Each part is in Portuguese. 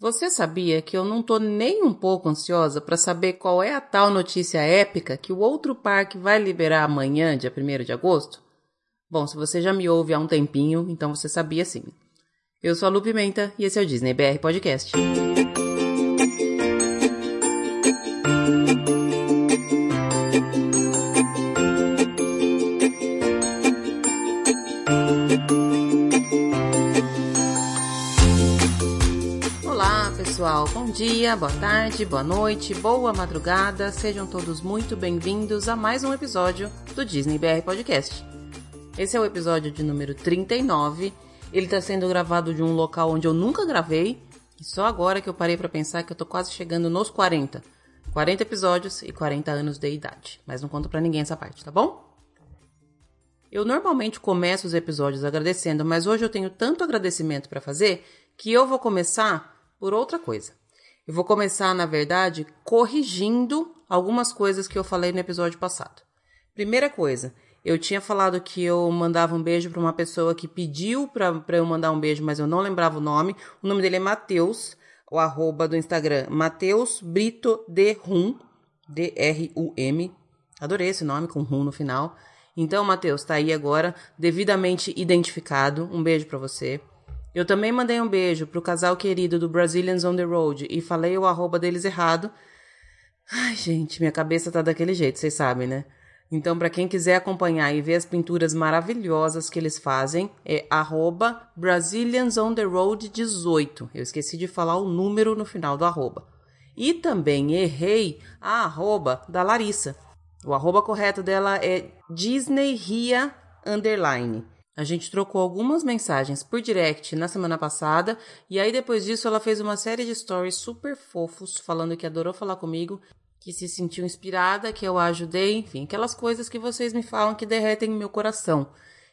Você sabia que eu não tô nem um pouco ansiosa para saber qual é a tal notícia épica que o outro parque vai liberar amanhã, dia 1 de agosto? Bom, se você já me ouve há um tempinho, então você sabia sim. Eu sou a Lu Pimenta e esse é o Disney BR Podcast. Bom dia, boa tarde, boa noite, boa madrugada, sejam todos muito bem-vindos a mais um episódio do Disney BR Podcast. Esse é o episódio de número 39, ele está sendo gravado de um local onde eu nunca gravei, e só agora que eu parei para pensar que eu tô quase chegando nos 40. 40 episódios e 40 anos de idade, mas não conto para ninguém essa parte, tá bom? Eu normalmente começo os episódios agradecendo, mas hoje eu tenho tanto agradecimento para fazer que eu vou começar por outra coisa. Eu vou começar, na verdade, corrigindo algumas coisas que eu falei no episódio passado. Primeira coisa, eu tinha falado que eu mandava um beijo para uma pessoa que pediu para eu mandar um beijo, mas eu não lembrava o nome. O nome dele é Matheus, o arroba do Instagram, Matheus Brito de Rum, D-R-U-M. Adorei esse nome com Rum no final. Então, Matheus, tá aí agora, devidamente identificado. Um beijo para você. Eu também mandei um beijo pro casal querido do Brazilians on the Road e falei o arroba deles errado. Ai, gente, minha cabeça tá daquele jeito, vocês sabem, né? Então, para quem quiser acompanhar e ver as pinturas maravilhosas que eles fazem, é arroba Brazilians on the Road 18. Eu esqueci de falar o número no final do arroba. E também errei a arroba da Larissa. O arroba correto dela é Disney Ria Underline. A gente trocou algumas mensagens por direct na semana passada e aí depois disso ela fez uma série de stories super fofos falando que adorou falar comigo, que se sentiu inspirada, que eu a ajudei, enfim, aquelas coisas que vocês me falam que derretem meu coração.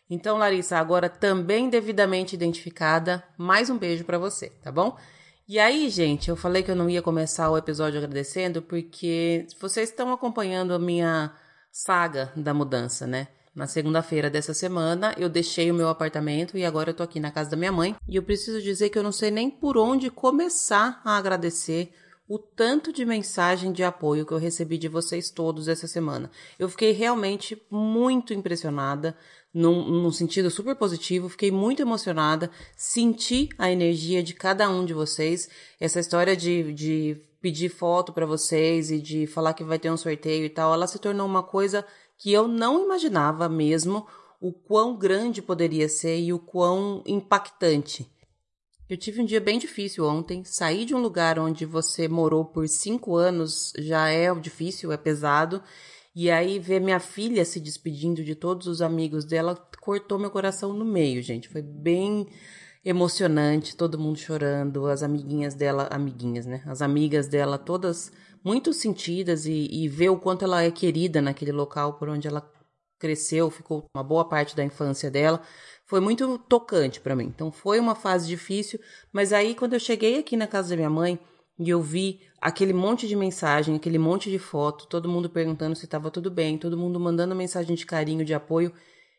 Então, Larissa, agora também devidamente identificada, mais um beijo para você, tá bom? E aí, gente, eu falei que eu não ia começar o episódio agradecendo porque vocês estão acompanhando a minha saga da mudança, né? Na segunda-feira dessa semana, eu deixei o meu apartamento e agora eu tô aqui na casa da minha mãe. E eu preciso dizer que eu não sei nem por onde começar a agradecer o tanto de mensagem de apoio que eu recebi de vocês todos essa semana. Eu fiquei realmente muito impressionada, num, num, sentido super positivo, fiquei muito emocionada, senti a energia de cada um de vocês. Essa história de, de pedir foto para vocês e de falar que vai ter um sorteio e tal, ela se tornou uma coisa que eu não imaginava mesmo o quão grande poderia ser e o quão impactante. Eu tive um dia bem difícil ontem. Sair de um lugar onde você morou por cinco anos já é difícil, é pesado. E aí ver minha filha se despedindo de todos os amigos dela cortou meu coração no meio, gente. Foi bem emocionante, todo mundo chorando, as amiguinhas dela, amiguinhas, né? As amigas dela todas muito sentidas e, e ver o quanto ela é querida naquele local por onde ela cresceu, ficou uma boa parte da infância dela. Foi muito tocante para mim. Então foi uma fase difícil, mas aí quando eu cheguei aqui na casa da minha mãe e eu vi aquele monte de mensagem, aquele monte de foto, todo mundo perguntando se estava tudo bem, todo mundo mandando mensagem de carinho, de apoio,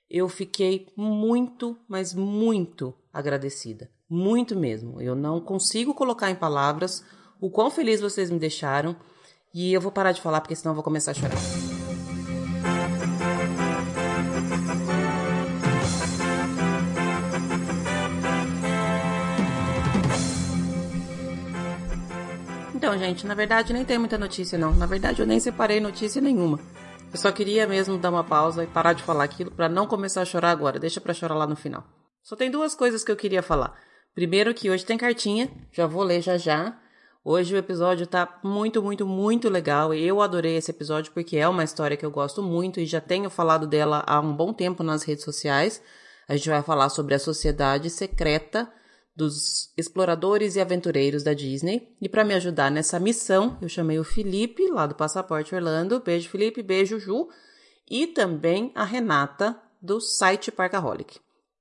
eu fiquei muito, mas muito agradecida. Muito mesmo. Eu não consigo colocar em palavras o quão feliz vocês me deixaram e eu vou parar de falar porque senão eu vou começar a chorar. Então, gente, na verdade nem tem muita notícia não. Na verdade eu nem separei notícia nenhuma. Eu só queria mesmo dar uma pausa e parar de falar aquilo para não começar a chorar agora. Deixa para chorar lá no final. Só tem duas coisas que eu queria falar. Primeiro que hoje tem cartinha, já vou ler já já. Hoje o episódio tá muito, muito, muito legal. Eu adorei esse episódio porque é uma história que eu gosto muito e já tenho falado dela há um bom tempo nas redes sociais. A gente vai falar sobre a sociedade secreta dos exploradores e aventureiros da Disney. E para me ajudar nessa missão, eu chamei o Felipe, lá do Passaporte Orlando. Beijo, Felipe. Beijo, Ju. E também a Renata, do site Parkaholic.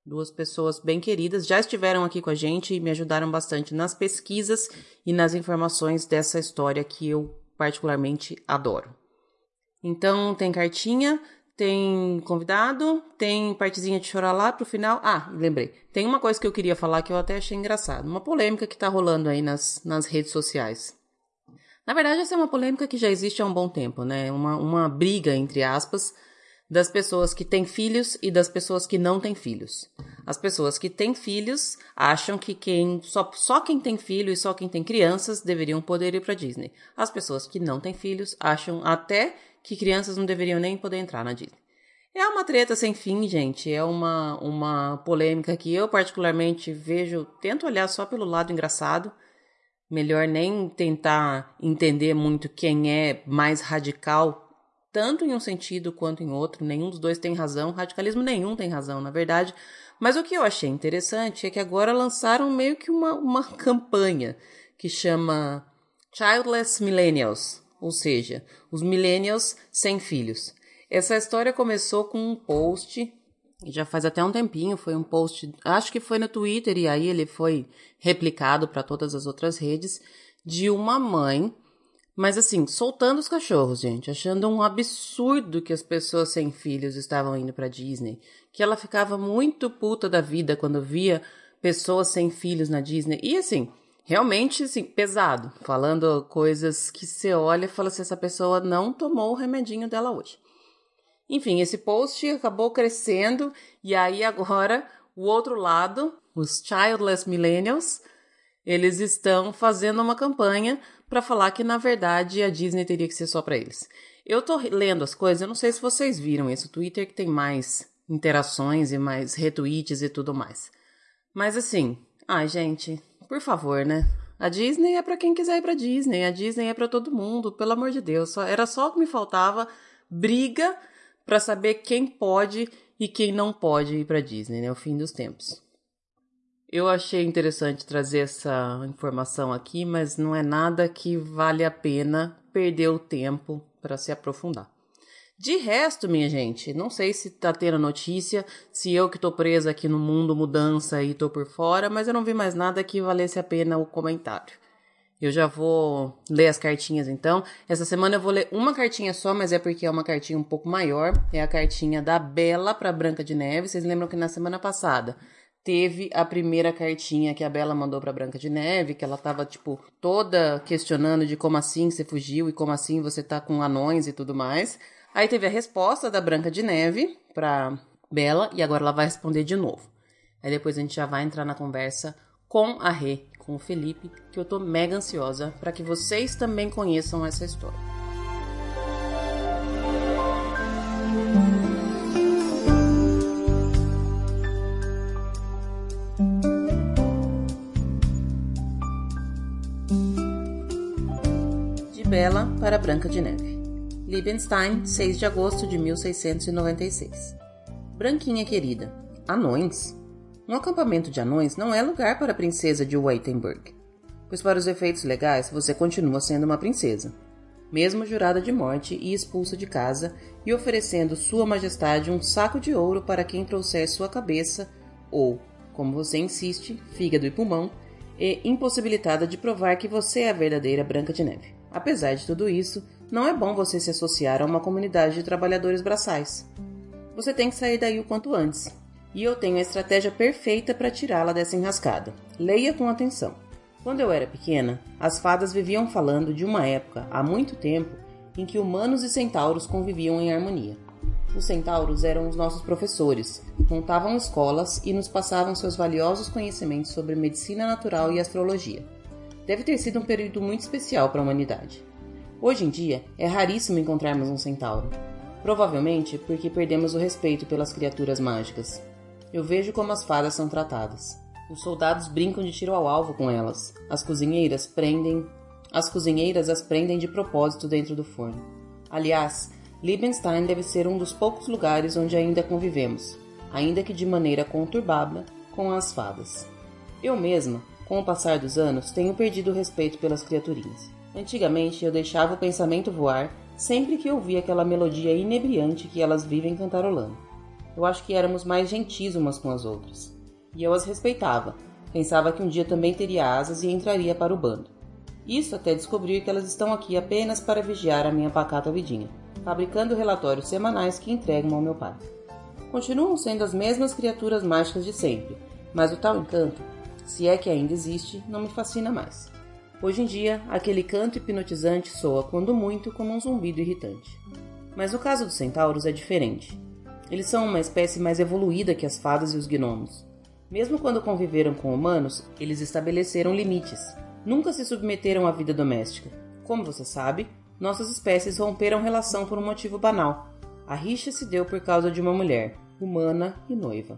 Duas pessoas bem queridas já estiveram aqui com a gente e me ajudaram bastante nas pesquisas e nas informações dessa história que eu particularmente adoro. Então, tem cartinha, tem convidado, tem partezinha de chorar lá pro final. Ah, lembrei. Tem uma coisa que eu queria falar que eu até achei engraçado. Uma polêmica que tá rolando aí nas, nas redes sociais. Na verdade, essa é uma polêmica que já existe há um bom tempo, né? Uma, uma briga, entre aspas, das pessoas que têm filhos e das pessoas que não têm filhos. As pessoas que têm filhos acham que quem só, só quem tem filho e só quem tem crianças deveriam poder ir para Disney. As pessoas que não têm filhos acham até que crianças não deveriam nem poder entrar na Disney. É uma treta sem fim, gente. É uma, uma polêmica que eu, particularmente, vejo. Tento olhar só pelo lado engraçado. Melhor nem tentar entender muito quem é mais radical, tanto em um sentido quanto em outro. Nenhum dos dois tem razão. Radicalismo nenhum tem razão, na verdade. Mas o que eu achei interessante é que agora lançaram meio que uma, uma campanha que chama Childless Millennials ou seja, os millennials sem filhos. Essa história começou com um post, já faz até um tempinho, foi um post, acho que foi no Twitter e aí ele foi replicado para todas as outras redes, de uma mãe, mas assim, soltando os cachorros, gente, achando um absurdo que as pessoas sem filhos estavam indo para Disney, que ela ficava muito puta da vida quando via pessoas sem filhos na Disney. E assim, realmente, assim, pesado. Falando coisas que você olha e fala assim, essa pessoa não tomou o remedinho dela hoje. Enfim, esse post acabou crescendo e aí agora o outro lado, os childless millennials, eles estão fazendo uma campanha para falar que na verdade a Disney teria que ser só para eles. Eu tô lendo as coisas, eu não sei se vocês viram esse Twitter que tem mais interações e mais retweets e tudo mais. Mas assim, ai gente, por favor, né? A Disney é para quem quiser ir para Disney, a Disney é para todo mundo, pelo amor de Deus. Só, era só o que me faltava briga para saber quem pode e quem não pode ir para Disney, né? O fim dos tempos. Eu achei interessante trazer essa informação aqui, mas não é nada que vale a pena perder o tempo para se aprofundar. De resto, minha gente, não sei se tá tendo notícia, se eu que tô presa aqui no mundo mudança e tô por fora, mas eu não vi mais nada que valesse a pena o comentário. Eu já vou ler as cartinhas então. Essa semana eu vou ler uma cartinha só, mas é porque é uma cartinha um pouco maior. É a cartinha da Bela para Branca de Neve. Vocês lembram que na semana passada teve a primeira cartinha que a Bela mandou para Branca de Neve, que ela tava tipo toda questionando de como assim você fugiu e como assim você tá com anões e tudo mais. Aí teve a resposta da Branca de Neve pra Bela e agora ela vai responder de novo. Aí depois a gente já vai entrar na conversa com a Rê, com o Felipe, que eu tô mega ansiosa para que vocês também conheçam essa história. Bela para Branca de Neve. Liebenstein, 6 de agosto de 1696. Branquinha querida, anões? Um acampamento de anões não é lugar para a princesa de Weitenburg, pois para os efeitos legais você continua sendo uma princesa, mesmo jurada de morte e expulsa de casa e oferecendo Sua Majestade um saco de ouro para quem trouxer sua cabeça ou, como você insiste, fígado e pulmão, e impossibilitada de provar que você é a verdadeira Branca de Neve. Apesar de tudo isso, não é bom você se associar a uma comunidade de trabalhadores braçais. Você tem que sair daí o quanto antes. E eu tenho a estratégia perfeita para tirá-la dessa enrascada. Leia com atenção. Quando eu era pequena, as fadas viviam falando de uma época, há muito tempo, em que humanos e centauros conviviam em harmonia. Os centauros eram os nossos professores, montavam escolas e nos passavam seus valiosos conhecimentos sobre medicina natural e astrologia. Deve ter sido um período muito especial para a humanidade. Hoje em dia, é raríssimo encontrarmos um centauro. Provavelmente porque perdemos o respeito pelas criaturas mágicas. Eu vejo como as fadas são tratadas. Os soldados brincam de tiro ao alvo com elas. As cozinheiras prendem. As cozinheiras as prendem de propósito dentro do forno. Aliás, Liebenstein deve ser um dos poucos lugares onde ainda convivemos, ainda que de maneira conturbada, com as fadas. Eu mesma, com o passar dos anos, tenho perdido o respeito pelas criaturinhas. Antigamente eu deixava o pensamento voar sempre que ouvia aquela melodia inebriante que elas vivem cantarolando. Eu acho que éramos mais gentis umas com as outras. E eu as respeitava. Pensava que um dia também teria asas e entraria para o bando. Isso até descobrir que elas estão aqui apenas para vigiar a minha pacata vidinha. fabricando relatórios semanais que entregam ao meu pai. Continuam sendo as mesmas criaturas mágicas de sempre, mas o tal encanto, se é que ainda existe, não me fascina mais. Hoje em dia, aquele canto hipnotizante soa, quando muito, como um zumbido irritante. Mas no caso dos centauros é diferente. Eles são uma espécie mais evoluída que as fadas e os gnomos. Mesmo quando conviveram com humanos, eles estabeleceram limites. Nunca se submeteram à vida doméstica. Como você sabe, nossas espécies romperam relação por um motivo banal. A rixa se deu por causa de uma mulher, humana e noiva.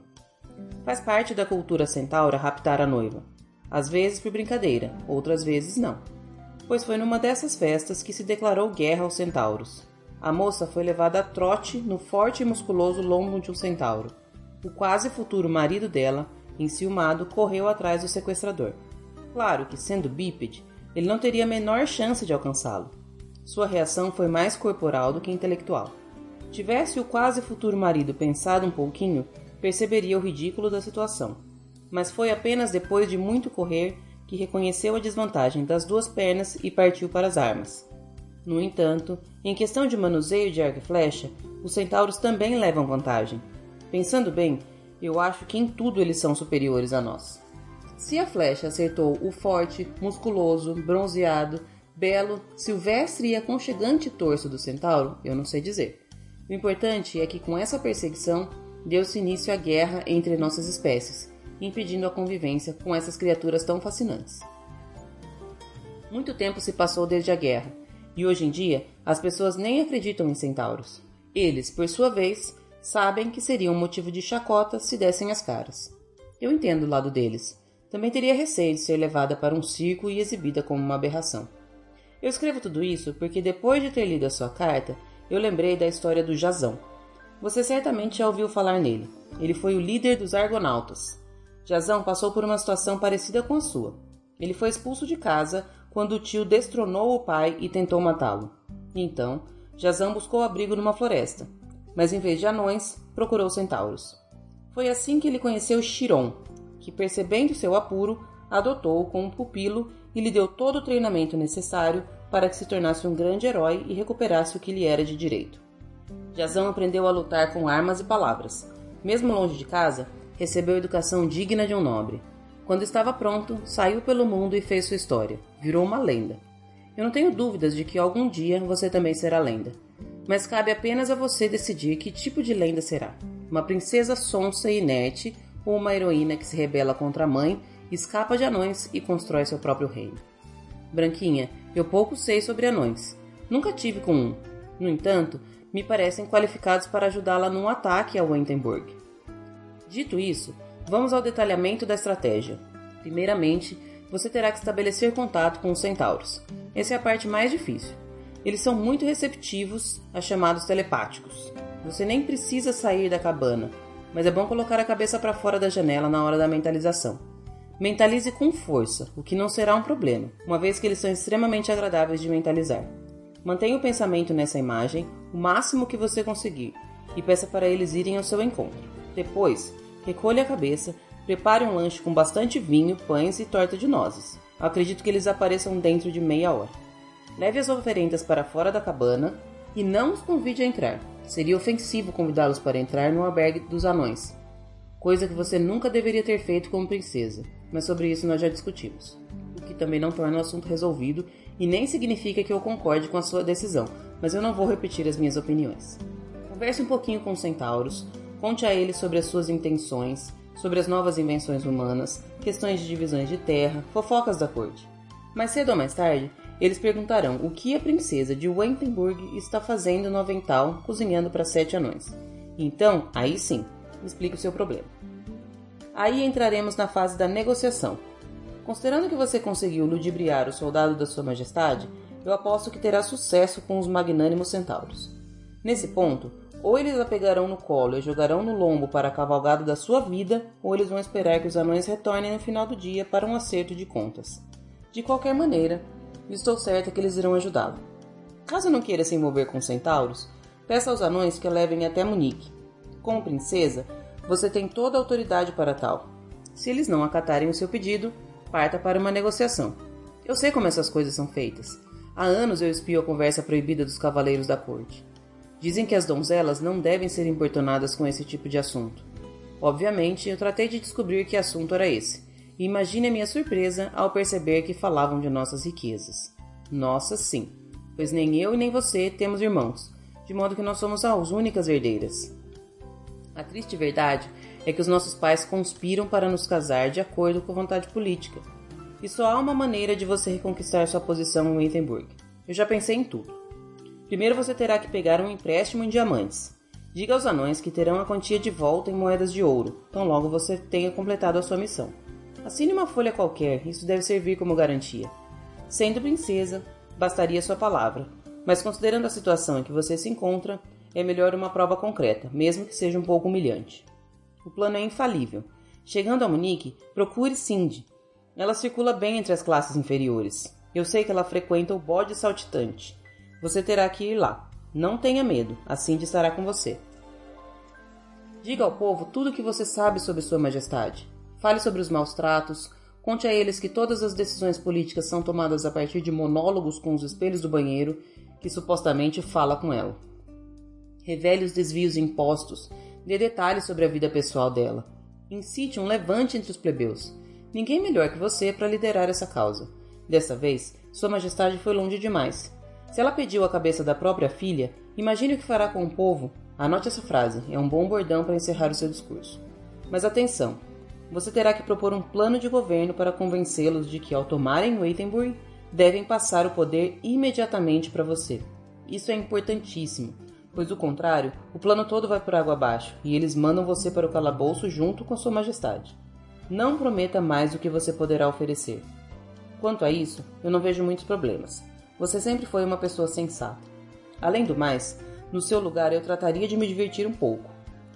Faz parte da cultura centaura raptar a noiva. Às vezes por brincadeira, outras vezes não. Pois foi numa dessas festas que se declarou guerra aos centauros. A moça foi levada a trote no forte e musculoso lombo de um centauro. O quase futuro marido dela, enciumado, correu atrás do sequestrador. Claro que, sendo bípede, ele não teria a menor chance de alcançá-lo. Sua reação foi mais corporal do que intelectual. Tivesse o quase futuro marido pensado um pouquinho, perceberia o ridículo da situação. Mas foi apenas depois de muito correr que reconheceu a desvantagem das duas pernas e partiu para as armas. No entanto, em questão de manuseio de arco e flecha, os centauros também levam vantagem. Pensando bem, eu acho que em tudo eles são superiores a nós. Se a flecha acertou o forte, musculoso, bronzeado, belo, silvestre e aconchegante torso do centauro, eu não sei dizer. O importante é que com essa perseguição deu-se início à guerra entre nossas espécies, impedindo a convivência com essas criaturas tão fascinantes. Muito tempo se passou desde a guerra, e hoje em dia, as pessoas nem acreditam em centauros. Eles, por sua vez, sabem que seria um motivo de chacota se dessem as caras. Eu entendo o lado deles. Também teria receio de ser levada para um circo e exibida como uma aberração. Eu escrevo tudo isso porque depois de ter lido a sua carta, eu lembrei da história do Jazão. Você certamente já ouviu falar nele. Ele foi o líder dos Argonautas. Jazão passou por uma situação parecida com a sua. Ele foi expulso de casa quando o tio destronou o pai e tentou matá-lo. Então, Jazão buscou abrigo numa floresta, mas em vez de anões, procurou centauros. Foi assim que ele conheceu Chiron, que, percebendo seu apuro, adotou-o como pupilo e lhe deu todo o treinamento necessário para que se tornasse um grande herói e recuperasse o que lhe era de direito. Jazão aprendeu a lutar com armas e palavras. Mesmo longe de casa, recebeu educação digna de um nobre. Quando estava pronto, saiu pelo mundo e fez sua história. Virou uma lenda. Eu não tenho dúvidas de que algum dia você também será lenda. Mas cabe apenas a você decidir que tipo de lenda será. Uma princesa sonsa e inerte ou uma heroína que se rebela contra a mãe, escapa de anões e constrói seu próprio reino. Branquinha, eu pouco sei sobre anões. Nunca tive com um. No entanto, me parecem qualificados para ajudá-la num ataque a Wentenburg. Dito isso, Vamos ao detalhamento da estratégia. Primeiramente, você terá que estabelecer contato com os centauros. Essa é a parte mais difícil. Eles são muito receptivos a chamados telepáticos. Você nem precisa sair da cabana, mas é bom colocar a cabeça para fora da janela na hora da mentalização. Mentalize com força, o que não será um problema, uma vez que eles são extremamente agradáveis de mentalizar. Mantenha o pensamento nessa imagem o máximo que você conseguir e peça para eles irem ao seu encontro. Depois, recolha a cabeça, prepare um lanche com bastante vinho, pães e torta de nozes. Acredito que eles apareçam dentro de meia hora. Leve as oferendas para fora da cabana e não os convide a entrar. Seria ofensivo convidá-los para entrar no albergue dos anões, coisa que você nunca deveria ter feito como princesa, mas sobre isso nós já discutimos. O que também não torna o assunto resolvido e nem significa que eu concorde com a sua decisão, mas eu não vou repetir as minhas opiniões. Converse um pouquinho com os centauros, Conte a eles sobre as suas intenções, sobre as novas invenções humanas, questões de divisões de terra, fofocas da corte. Mais cedo ou mais tarde, eles perguntarão o que a princesa de Wentenburg está fazendo no avental cozinhando para sete anões. Então, aí sim, explique o seu problema. Aí entraremos na fase da negociação. Considerando que você conseguiu ludibriar o soldado da Sua Majestade, eu aposto que terá sucesso com os magnânimos centauros. Nesse ponto, ou eles a pegarão no colo e jogarão no lombo para a cavalgada da sua vida, ou eles vão esperar que os anões retornem no final do dia para um acerto de contas. De qualquer maneira, estou certa que eles irão ajudá-lo. Caso não queira se envolver com centauros, peça aos anões que a levem até Munique. Como princesa, você tem toda a autoridade para tal. Se eles não acatarem o seu pedido, parta para uma negociação. Eu sei como essas coisas são feitas. Há anos eu espio a conversa proibida dos cavaleiros da corte. Dizem que as donzelas não devem ser importunadas com esse tipo de assunto. Obviamente, eu tratei de descobrir que assunto era esse, e imagine a minha surpresa ao perceber que falavam de nossas riquezas. Nossa, sim, pois nem eu e nem você temos irmãos, de modo que nós somos as únicas herdeiras. A triste verdade é que os nossos pais conspiram para nos casar de acordo com a vontade política. E só há uma maneira de você reconquistar sua posição em Wittenberg. Eu já pensei em tudo. Primeiro você terá que pegar um empréstimo em diamantes. Diga aos anões que terão a quantia de volta em moedas de ouro, tão logo você tenha completado a sua missão. Assine uma folha qualquer, isso deve servir como garantia. Sendo princesa, bastaria sua palavra, mas considerando a situação em que você se encontra, é melhor uma prova concreta, mesmo que seja um pouco humilhante. O plano é infalível. Chegando a Munique, procure Cindy. Ela circula bem entre as classes inferiores. Eu sei que ela frequenta o bode saltitante. Você terá que ir lá. Não tenha medo, a Cindy estará com você. Diga ao povo tudo o que você sabe sobre Sua Majestade. Fale sobre os maus tratos, conte a eles que todas as decisões políticas são tomadas a partir de monólogos com os espelhos do banheiro, que supostamente fala com ela. Revele os desvios de impostos, dê detalhes sobre a vida pessoal dela. Incite um levante entre os plebeus. Ninguém melhor que você para liderar essa causa. Dessa vez, Sua Majestade foi longe demais. Se ela pediu a cabeça da própria filha, imagine o que fará com o povo. Anote essa frase, é um bom bordão para encerrar o seu discurso. Mas atenção, você terá que propor um plano de governo para convencê-los de que, ao tomarem Wittenberg, devem passar o poder imediatamente para você. Isso é importantíssimo, pois do contrário, o plano todo vai por água abaixo e eles mandam você para o calabouço junto com Sua Majestade. Não prometa mais do que você poderá oferecer. Quanto a isso, eu não vejo muitos problemas. Você sempre foi uma pessoa sensata. Além do mais, no seu lugar eu trataria de me divertir um pouco.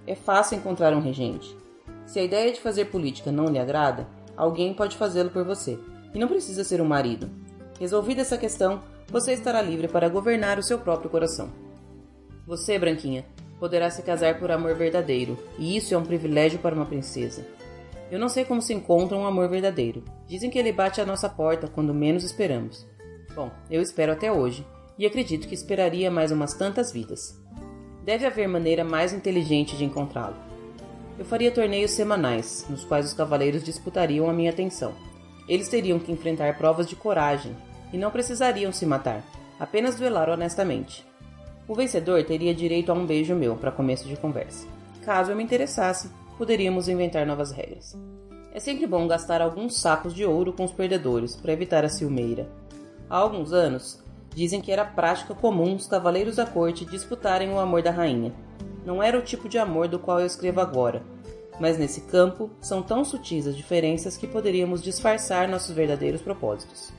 É fácil encontrar um regente. Se a ideia de fazer política não lhe agrada, alguém pode fazê-lo por você, e não precisa ser um marido. Resolvida essa questão, você estará livre para governar o seu próprio coração. Você, Branquinha, poderá se casar por amor verdadeiro, e isso é um privilégio para uma princesa. Eu não sei como se encontra um amor verdadeiro. Dizem que ele bate à nossa porta quando menos esperamos. Bom, eu espero até hoje, e acredito que esperaria mais umas tantas vidas. Deve haver maneira mais inteligente de encontrá-lo. Eu faria torneios semanais, nos quais os cavaleiros disputariam a minha atenção. Eles teriam que enfrentar provas de coragem, e não precisariam se matar, apenas duelar honestamente. O vencedor teria direito a um beijo meu para começo de conversa. Caso eu me interessasse, poderíamos inventar novas regras. É sempre bom gastar alguns sacos de ouro com os perdedores para evitar a ciumeira, Há alguns anos, dizem que era prática comum os cavaleiros da corte disputarem o amor da rainha. Não era o tipo de amor do qual eu escrevo agora, mas nesse campo são tão sutis as diferenças que poderíamos disfarçar nossos verdadeiros propósitos.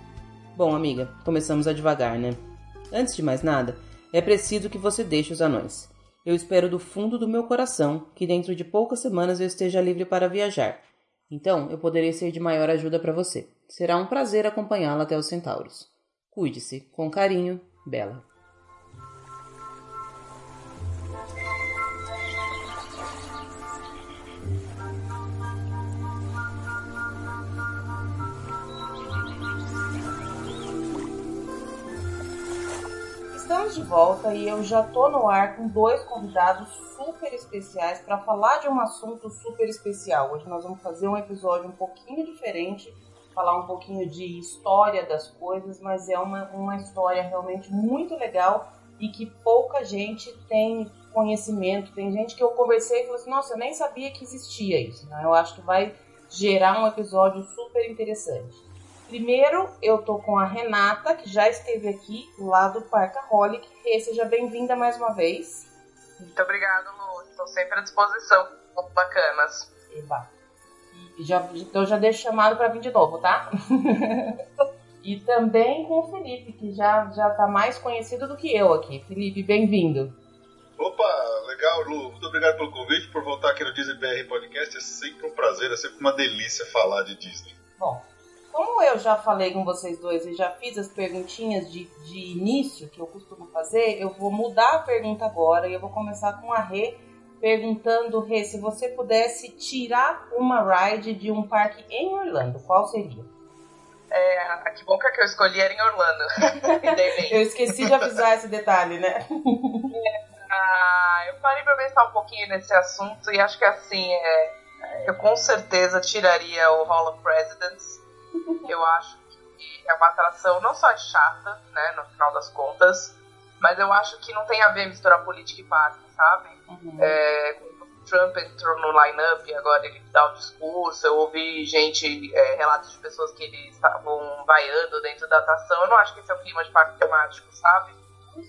Bom, amiga, começamos a devagar, né? Antes de mais nada, é preciso que você deixe os anões. Eu espero do fundo do meu coração que dentro de poucas semanas eu esteja livre para viajar. Então, eu poderei ser de maior ajuda para você. Será um prazer acompanhá-la até os centauros. Cuide-se. Com carinho, Bela. Estamos de volta e eu já tô no ar com dois convidados super especiais para falar de um assunto super especial. Hoje nós vamos fazer um episódio um pouquinho diferente falar um pouquinho de história das coisas, mas é uma, uma história realmente muito legal e que pouca gente tem conhecimento. Tem gente que eu conversei e falou assim: nossa, eu nem sabia que existia isso. Né? Eu acho que vai gerar um episódio super interessante. Primeiro, eu tô com a Renata, que já esteve aqui lá do Parkaholic. E seja bem-vinda mais uma vez. Muito obrigada, Lu. Estou sempre à disposição. Muito bacanas. Eba. Já, então já deixo chamado para vir de novo, tá? e também com o Felipe, que já, já tá mais conhecido do que eu aqui. Felipe, bem-vindo. Opa, legal, Lu. Muito obrigado pelo convite, por voltar aqui no Disney BR Podcast. É sempre um prazer, é sempre uma delícia falar de Disney. Bom, como eu já falei com vocês dois e já fiz as perguntinhas de, de início que eu costumo fazer, eu vou mudar a pergunta agora e eu vou começar com a Rê perguntando, Rê, se você pudesse tirar uma ride de um parque em Orlando, qual seria? É, que bom que que eu escolhi era em Orlando. eu esqueci de avisar esse detalhe, né? Ah, eu parei pra pensar um pouquinho nesse assunto e acho que assim, é, eu com certeza tiraria o Hall of Presidents. Eu acho que é uma atração não só chata, né, no final das contas, mas eu acho que não tem a ver misturar política e parque, sabe? Uhum. É, Trump entrou no line-up e agora ele dá o discurso. Eu ouvi gente, é, relatos de pessoas que eles estavam vaiando dentro da atração. Eu não acho que esse é o clima de parque temático, sabe?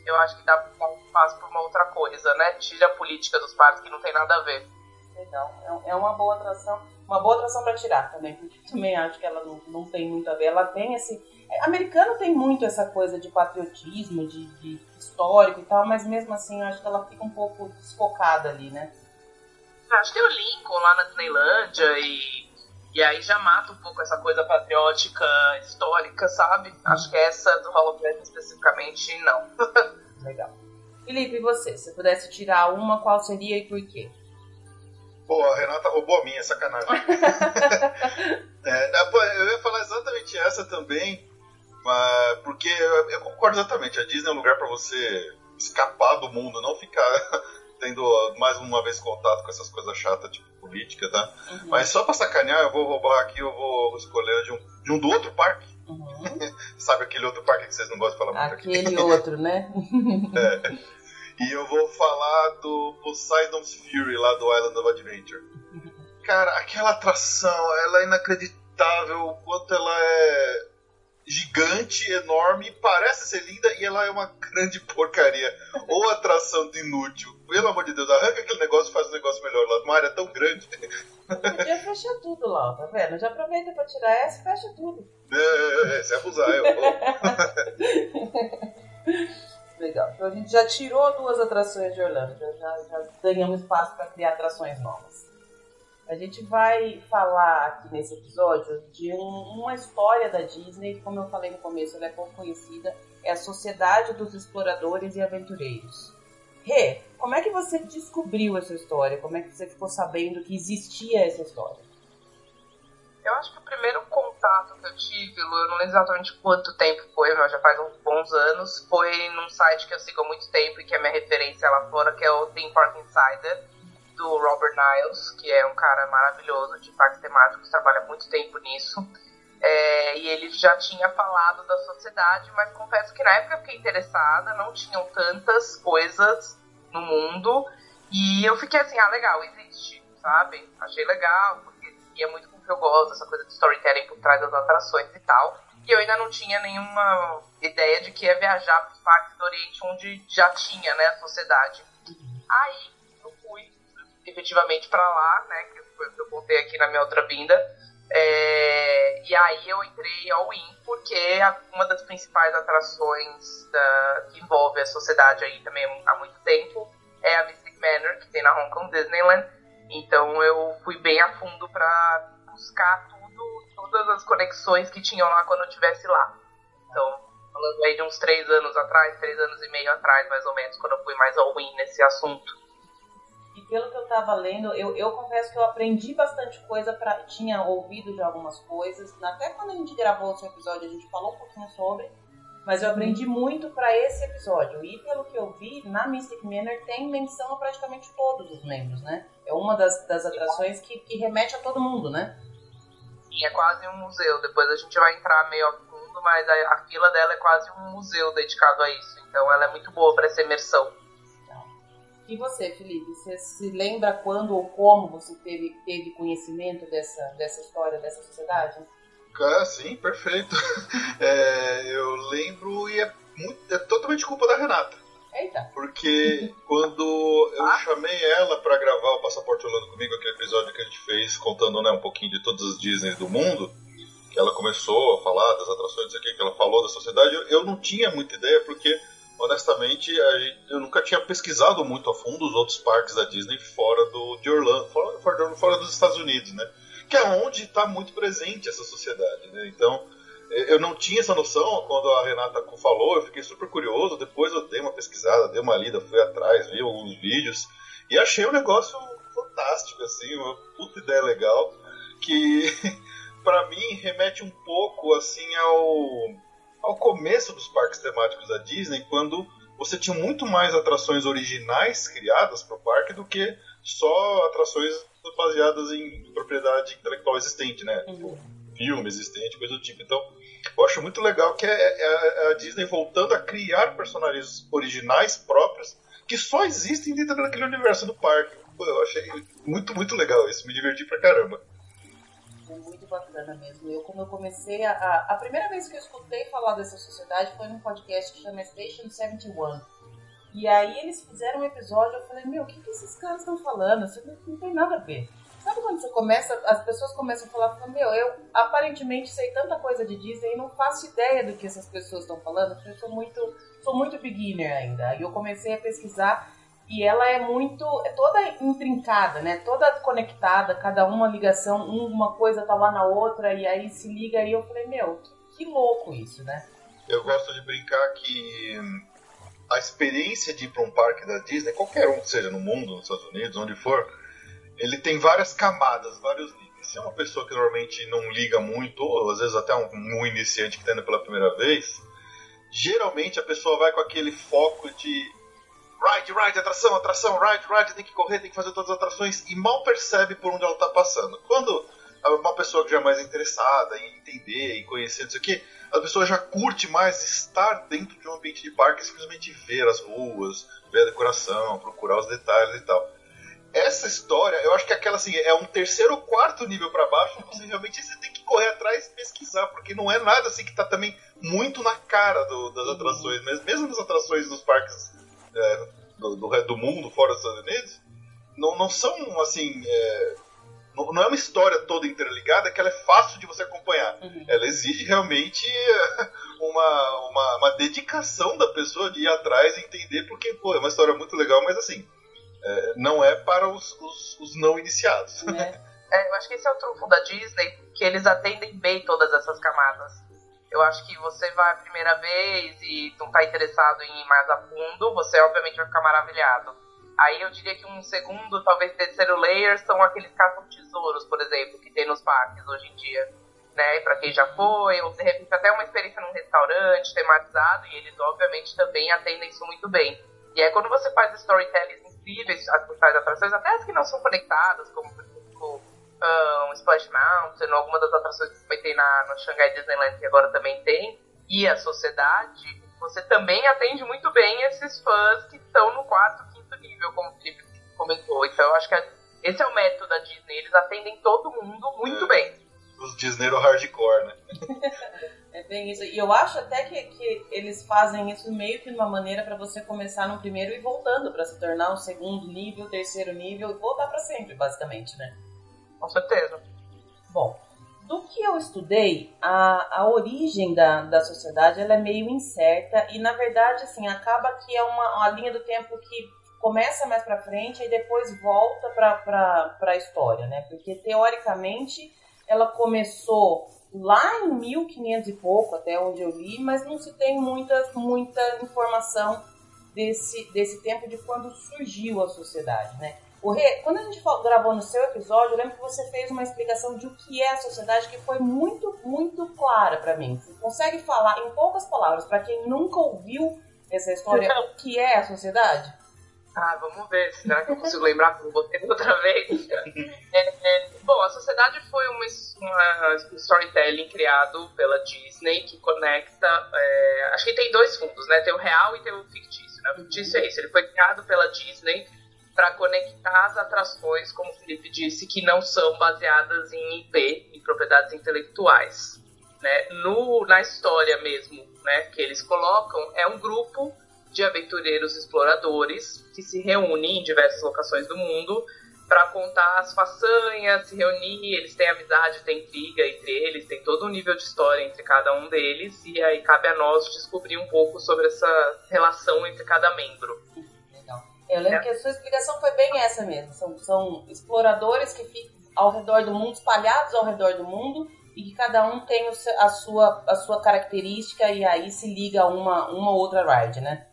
Eu acho que dá um passo por uma outra coisa, né? Tira a política dos parques que não tem nada a ver. Legal. É, é uma boa atração. Uma boa atração para tirar também, porque também acho que ela não, não tem muito a ver. Ela tem esse. É, americano tem muito essa coisa de patriotismo, de, de histórico e tal, mas mesmo assim eu acho que ela fica um pouco desfocada ali, né? Acho que tem o Lincoln lá na Disneylândia e, e aí já mata um pouco essa coisa patriótica, histórica, sabe? Acho que essa do Holocraft especificamente, não. Legal. Felipe, e você? Se pudesse tirar uma, qual seria e por quê? Pô, a Renata roubou a minha, sacanagem. é, eu ia falar exatamente essa também, mas, porque eu, eu concordo exatamente. A Disney é um lugar para você escapar do mundo, não ficar tendo mais uma vez contato com essas coisas chatas, tipo política, tá? Uhum. Mas só pra sacanear, eu vou roubar aqui, eu vou escolher de um, de um do outro parque. Uhum. Sabe aquele outro parque que vocês não gostam de falar muito aquele aqui? Aquele outro, né? é. E eu vou falar do Poseidon's Fury lá do Island of Adventure. Cara, aquela atração, ela é inacreditável o quanto ela é gigante, enorme, parece ser linda e ela é uma grande porcaria. Ou atração de inútil. Pelo amor de Deus, arranca aquele negócio e faz um negócio melhor lá. Uma área tão grande. Podia fechar tudo lá, tá vendo? Já aproveita pra tirar essa e fecha tudo. É, é, é, se abusar, eu vou. Legal. Então a gente já tirou duas atrações de Orlando, já, já, ganhamos espaço para criar atrações novas. A gente vai falar aqui nesse episódio de um, uma história da Disney, como eu falei no começo, ela é pouco conhecida, é a Sociedade dos Exploradores e Aventureiros. Rê, como é que você descobriu essa história? Como é que você ficou sabendo que existia essa história? Eu acho que o primeiro contato que eu tive, eu não lembro exatamente quanto tempo foi, mas já faz uns bons anos, foi num site que eu sigo há muito tempo e que é minha referência lá fora, que é o Theme Park Insider, do Robert Niles, que é um cara maravilhoso de parques temáticos, trabalha muito tempo nisso. É, e ele já tinha falado da sociedade, mas confesso que na época eu fiquei interessada, não tinham tantas coisas no mundo, e eu fiquei assim, ah, legal, existe, sabe? Achei legal, e é muito que eu gosto, essa coisa de storytelling por trás das atrações e tal. E eu ainda não tinha nenhuma ideia de que ia viajar para os parques do Oriente, onde já tinha, né, a sociedade. Aí eu fui efetivamente para lá, né, que foi o que eu contei aqui na minha outra vinda. É, e aí eu entrei ao in porque uma das principais atrações da, que envolve a sociedade aí também há muito tempo é a Mystic Manor, que tem na Hong Kong Disneyland. Então eu fui bem a fundo para buscar tudo, todas as conexões que tinham lá quando eu estivesse lá. Então, falando aí de uns três anos atrás, três anos e meio atrás, mais ou menos, quando eu fui mais ao win nesse assunto. E pelo que eu estava lendo, eu, eu confesso que eu aprendi bastante coisa, pra, tinha ouvido de algumas coisas. Até quando a gente gravou o seu episódio, a gente falou um pouquinho sobre. Mas eu aprendi muito para esse episódio. E pelo que eu vi, na Mystic Manor tem menção a praticamente todos os membros, né? É uma das, das atrações que, que remete a todo mundo, né? Sim, é quase um museu. Depois a gente vai entrar meio a fundo, mas a, a fila dela é quase um museu dedicado a isso. Então ela é muito boa para essa imersão. E você, Felipe, você se lembra quando ou como você teve, teve conhecimento dessa, dessa história, dessa sociedade? Ah, sim, perfeito. É, eu lembro e é, muito, é totalmente culpa da Renata. Eita. Porque quando eu ah. chamei ela para gravar o Passaporte Orlando comigo, aquele episódio que a gente fez contando né, um pouquinho de todas as Disney do mundo, que ela começou a falar das atrações aqui, que ela falou da sociedade, eu, eu não tinha muita ideia, porque honestamente gente, eu nunca tinha pesquisado muito a fundo os outros parques da Disney fora do, de Orlando, fora, fora, fora dos Estados Unidos, né? Que é onde está muito presente essa sociedade. Né? Então, é, eu não tinha essa noção quando a Renata falou, eu fiquei super curioso. Depois eu dei uma pesquisada, dei uma lida, fui atrás, vi alguns vídeos e achei um negócio fantástico, assim, uma puta ideia legal que para mim remete um pouco assim ao ao começo dos parques temáticos da Disney, quando você tinha muito mais atrações originais criadas para o parque do que só atrações baseadas em propriedade intelectual existente, né? Uhum. Filme existente, coisa do tipo. Então, eu acho muito legal que é, é, é a Disney voltando a criar personagens originais próprios que só existem dentro daquele universo do parque. Eu achei muito, muito legal isso, me diverti pra caramba. É muito bacana mesmo. Eu, quando eu comecei a, a. A primeira vez que eu escutei falar dessa sociedade foi num podcast que chama Station 71. E aí eles fizeram um episódio, eu falei, meu, o que, que esses caras estão falando? Isso não tem nada a ver. Sabe quando você começa, as pessoas começam a falar, meu, eu aparentemente sei tanta coisa de Disney e não faço ideia do que essas pessoas estão falando, porque eu sou muito, sou muito beginner ainda. E eu comecei a pesquisar e ela é muito, é toda intrincada, né? Toda conectada, cada uma ligação, uma coisa tá lá na outra e aí se liga e eu falei, meu, que, louco isso, né? Eu gosto de brincar que a experiência de ir para um parque da Disney, qualquer um que seja no mundo, nos Estados Unidos, onde for, ele tem várias camadas, vários níveis. Se é uma pessoa que normalmente não liga muito, ou às vezes até um, um iniciante que está indo pela primeira vez, geralmente a pessoa vai com aquele foco de ride, ride, atração, atração, ride, ride, tem que correr, tem que fazer todas as atrações e mal percebe por onde ela está passando. Quando uma pessoa que já é mais interessada em entender e conhecer isso aqui, a pessoa já curte mais estar dentro de um ambiente de parque, simplesmente ver as ruas, ver a decoração, procurar os detalhes e tal. Essa história, eu acho que aquela assim, é um terceiro ou quarto nível para baixo, você realmente você tem que correr atrás e pesquisar, porque não é nada assim que está também muito na cara do, das atrações, mesmo nas atrações dos parques é, do, do, do, mundo, fora dos Estados Unidos, não, não são assim. É, não, não, é uma história toda interligada que ela é fácil de você acompanhar. Uhum. Ela exige realmente uma, uma, uma, dedicação da pessoa de ir atrás e entender, porque pô, é uma história muito legal, mas assim, é, não é para os, os, os não iniciados. É. É, eu acho que esse é o trunfo da Disney, que eles atendem bem todas essas camadas. Eu acho que você vai a primeira vez e não está interessado em ir mais a fundo, você obviamente vai ficar maravilhado. Aí eu diria que um segundo, talvez terceiro layer são aqueles caçam-tesouros, por exemplo, que tem nos parques hoje em dia. Né, para quem já foi, ou de repente até uma experiência num restaurante tematizado, e eles obviamente também atendem isso muito bem. E aí quando você faz storytellings incríveis, as por atrações, até as que não são conectadas, como por exemplo um, Splash Mountain, alguma das atrações que foi ter na, no Shanghai Disneyland, que agora também tem, e a Sociedade, você também atende muito bem esses fãs que estão no quarto, quinto nível, como o Felipe comentou. Então eu acho que esse é o método da Disney, eles atendem todo mundo muito é, bem. Os Disney hardcore, né? é bem isso. E eu acho até que, que eles fazem isso meio que de uma maneira para você começar no primeiro e voltando para se tornar um segundo nível, terceiro nível e voltar para sempre, basicamente, né? Com certeza. Bom, do que eu estudei, a, a origem da, da sociedade ela é meio incerta e, na verdade, assim, acaba que é uma, uma linha do tempo que começa mais para frente e depois volta para a história, né? Porque, teoricamente, ela começou lá em 1500 e pouco, até onde eu li, mas não se tem muita, muita informação desse, desse tempo de quando surgiu a sociedade, né? O Rê, quando a gente gravou no seu episódio, eu lembro que você fez uma explicação de o que é a sociedade que foi muito, muito clara para mim. Você consegue falar em poucas palavras para quem nunca ouviu essa história o que é a sociedade? Ah, vamos ver. Será que eu consigo lembrar com você outra vez? É, é, bom, a sociedade foi uma, storytelling criado pela Disney que conecta. É, acho que tem dois fundos, né? Tem o real e tem o fictício. Né? O fictício é isso. Ele foi criado pela Disney para conectar as atrações, como o Felipe disse, que não são baseadas em IP, em propriedades intelectuais. Né? No, na história mesmo né, que eles colocam, é um grupo de aventureiros exploradores que se reúnem em diversas locações do mundo para contar as façanhas, se reunir, eles têm amizade, tem intriga entre eles, tem todo um nível de história entre cada um deles, e aí cabe a nós descobrir um pouco sobre essa relação entre cada membro. Eu lembro é. que a sua explicação foi bem essa mesmo. São, são exploradores que ficam ao redor do mundo, espalhados ao redor do mundo, e que cada um tem a sua, a sua característica e aí se liga a uma, uma outra ride, né?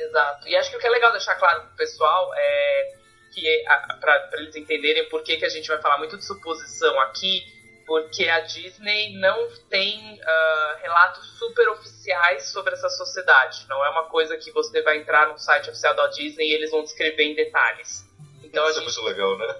Exato. E acho que o que é legal deixar claro pro pessoal é que para eles entenderem por que, que a gente vai falar muito de suposição aqui, porque a Disney não tem uh, relatos super oficiais sobre essa sociedade. Não é uma coisa que você vai entrar no site oficial da Disney e eles vão descrever em detalhes. Então, Isso é gente, é muito legal, né?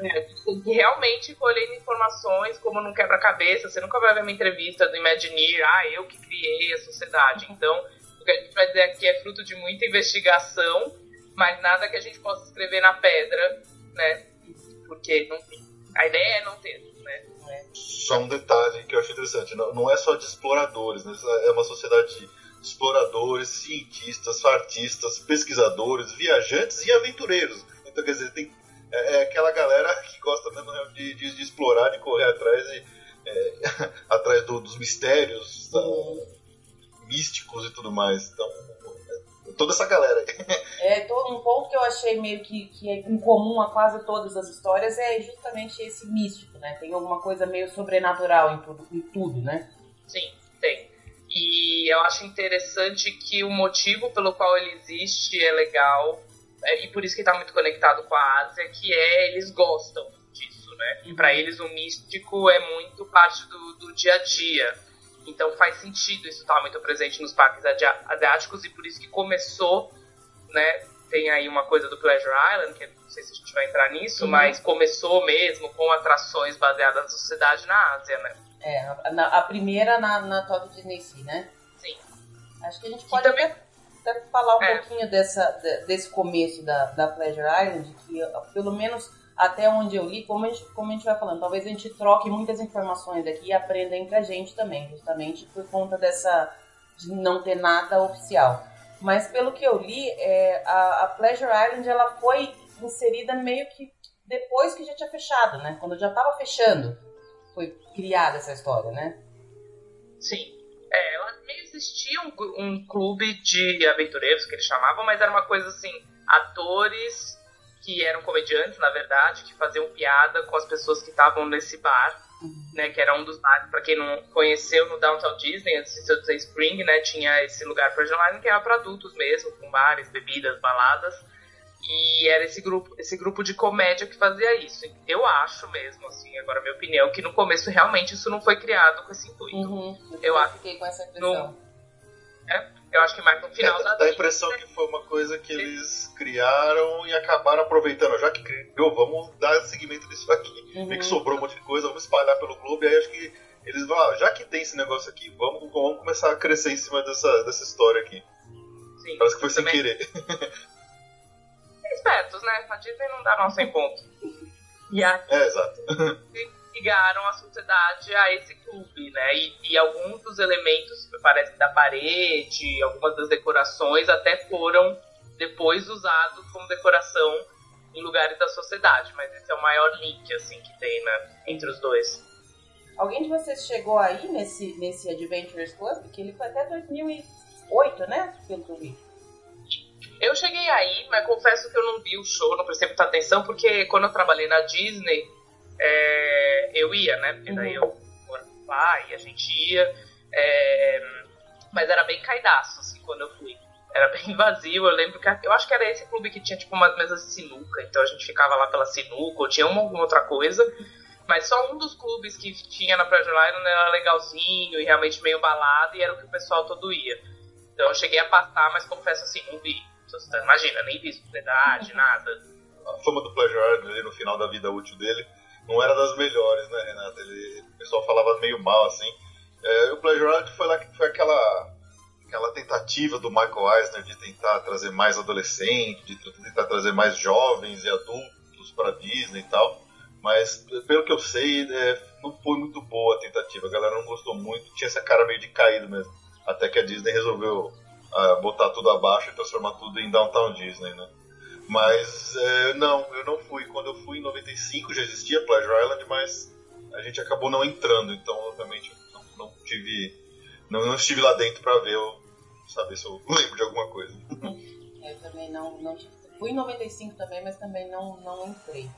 é, a gente tem que realmente colher informações como num quebra-cabeça. Você nunca vai ver uma entrevista do Imagineer, ah, eu que criei a sociedade. Então, o que a gente vai dizer aqui é fruto de muita investigação, mas nada que a gente possa escrever na pedra, né? Porque não, a ideia é não ter. Só um detalhe que eu acho interessante: não, não é só de exploradores, né? é uma sociedade de exploradores, cientistas, artistas, pesquisadores, viajantes e aventureiros. Então, quer dizer, tem é, é aquela galera que gosta mesmo né, de, de, de explorar, de correr atrás, de, é, atrás do, dos mistérios da, místicos e tudo mais. Então, toda essa galera. É, todo um ponto que eu achei meio que, que é em comum a quase todas as histórias é justamente esse místico, né? Tem alguma coisa meio sobrenatural em tudo, em tudo né? Sim, tem. E eu acho interessante que o motivo pelo qual ele existe é legal, é, e por isso que está muito conectado com a Ásia, que é eles gostam disso, né? E para eles o místico é muito parte do, do dia a dia então faz sentido isso estar muito presente nos parques asiáticos e por isso que começou, né? Tem aí uma coisa do Pleasure Island, que não sei se a gente vai entrar nisso, uhum. mas começou mesmo com atrações baseadas na sociedade na Ásia, né? É, a, a primeira na, na Tokyo Disney Sea, né? Sim. Acho que a gente pode também... até, até, falar um é. pouquinho dessa, desse começo da, da Pleasure Island, que pelo menos até onde eu li, como a, gente, como a gente vai falando, talvez a gente troque muitas informações aqui e aprenda entre a gente também, justamente por conta dessa de não ter nada oficial. Mas pelo que eu li, é, a, a, Pleasure Island ela foi inserida meio que depois que já tinha fechado, né? Quando já estava fechando, foi criada essa história, né? Sim. É, ela meio existia um, um clube de aventureiros que eles chamavam, mas era uma coisa assim, atores que eram comediantes, na verdade, que faziam piada com as pessoas que estavam nesse bar, né, que era um dos bares, para quem não conheceu, no Downtown Disney, antes de ser Spring, né, tinha esse lugar para Island que era para adultos mesmo, com bares, bebidas, baladas, e era esse grupo, esse grupo de comédia que fazia isso. Eu acho mesmo, assim, agora minha opinião, que no começo realmente isso não foi criado com esse intuito. Uhum, eu, eu fiquei com essa impressão. No, é, eu acho que mais no final é, da Dá a impressão que foi uma coisa que eles criaram e acabaram aproveitando. Já que criou, vamos dar seguimento nisso aqui. Uhum. Vê que sobrou um monte de coisa, vamos espalhar pelo globo. E aí acho que eles vão, ah, já que tem esse negócio aqui, vamos, vamos começar a crescer em cima dessa, dessa história aqui. Sim, Parece que foi sem querer. Espertos, né? A Disney não dá não sem ponto. A... É, exato. Ligaram a sociedade a esse clube, né? E, e, alguns dos elementos, parece da parede, algumas das decorações até foram depois usados como decoração em lugares da sociedade, mas esse é o maior link assim que tem né, entre os dois. Alguém de vocês chegou aí nesse nesse Adventures Club? Que ele foi até 2008, né? Pelo que eu vi. Eu cheguei aí, mas confesso que eu não vi o show, não prestei muita atenção, porque quando eu trabalhei na Disney, é, eu ia, né? Porque daí eu morava lá e a gente ia. É, mas era bem caidaço, assim, quando eu fui. Era bem vazio, eu lembro que eu acho que era esse clube que tinha tipo umas mesas de sinuca, então a gente ficava lá pela sinuca, ou tinha uma alguma outra coisa. Mas só um dos clubes que tinha na Pleasure Island era legalzinho e realmente meio balado, e era o que o pessoal todo ia. Então eu cheguei a passar, mas confesso assim, não vi. Imagina, nem vi propriedade, nada. A fama do Pleasure Island ali no final da vida útil dele não era das melhores, né, Renata? Ele, o pessoal falava meio mal, assim. É, o Pleasure foi lá foi aquela, aquela tentativa do Michael Eisner de tentar trazer mais adolescentes, de tentar trazer mais jovens e adultos para Disney e tal. Mas, pelo que eu sei, é, não foi muito boa a tentativa. A galera não gostou muito, tinha essa cara meio de caído mesmo. Até que a Disney resolveu uh, botar tudo abaixo e transformar tudo em Downtown Disney, né? Mas é, não, eu não fui. Quando eu fui em 95 já existia Pleasure Island, mas a gente acabou não entrando, então obviamente não, não tive. Não, não, estive lá dentro para ver, saber se eu lembro de alguma coisa. Eu também não, não fui em 95 também, mas também não, não entrei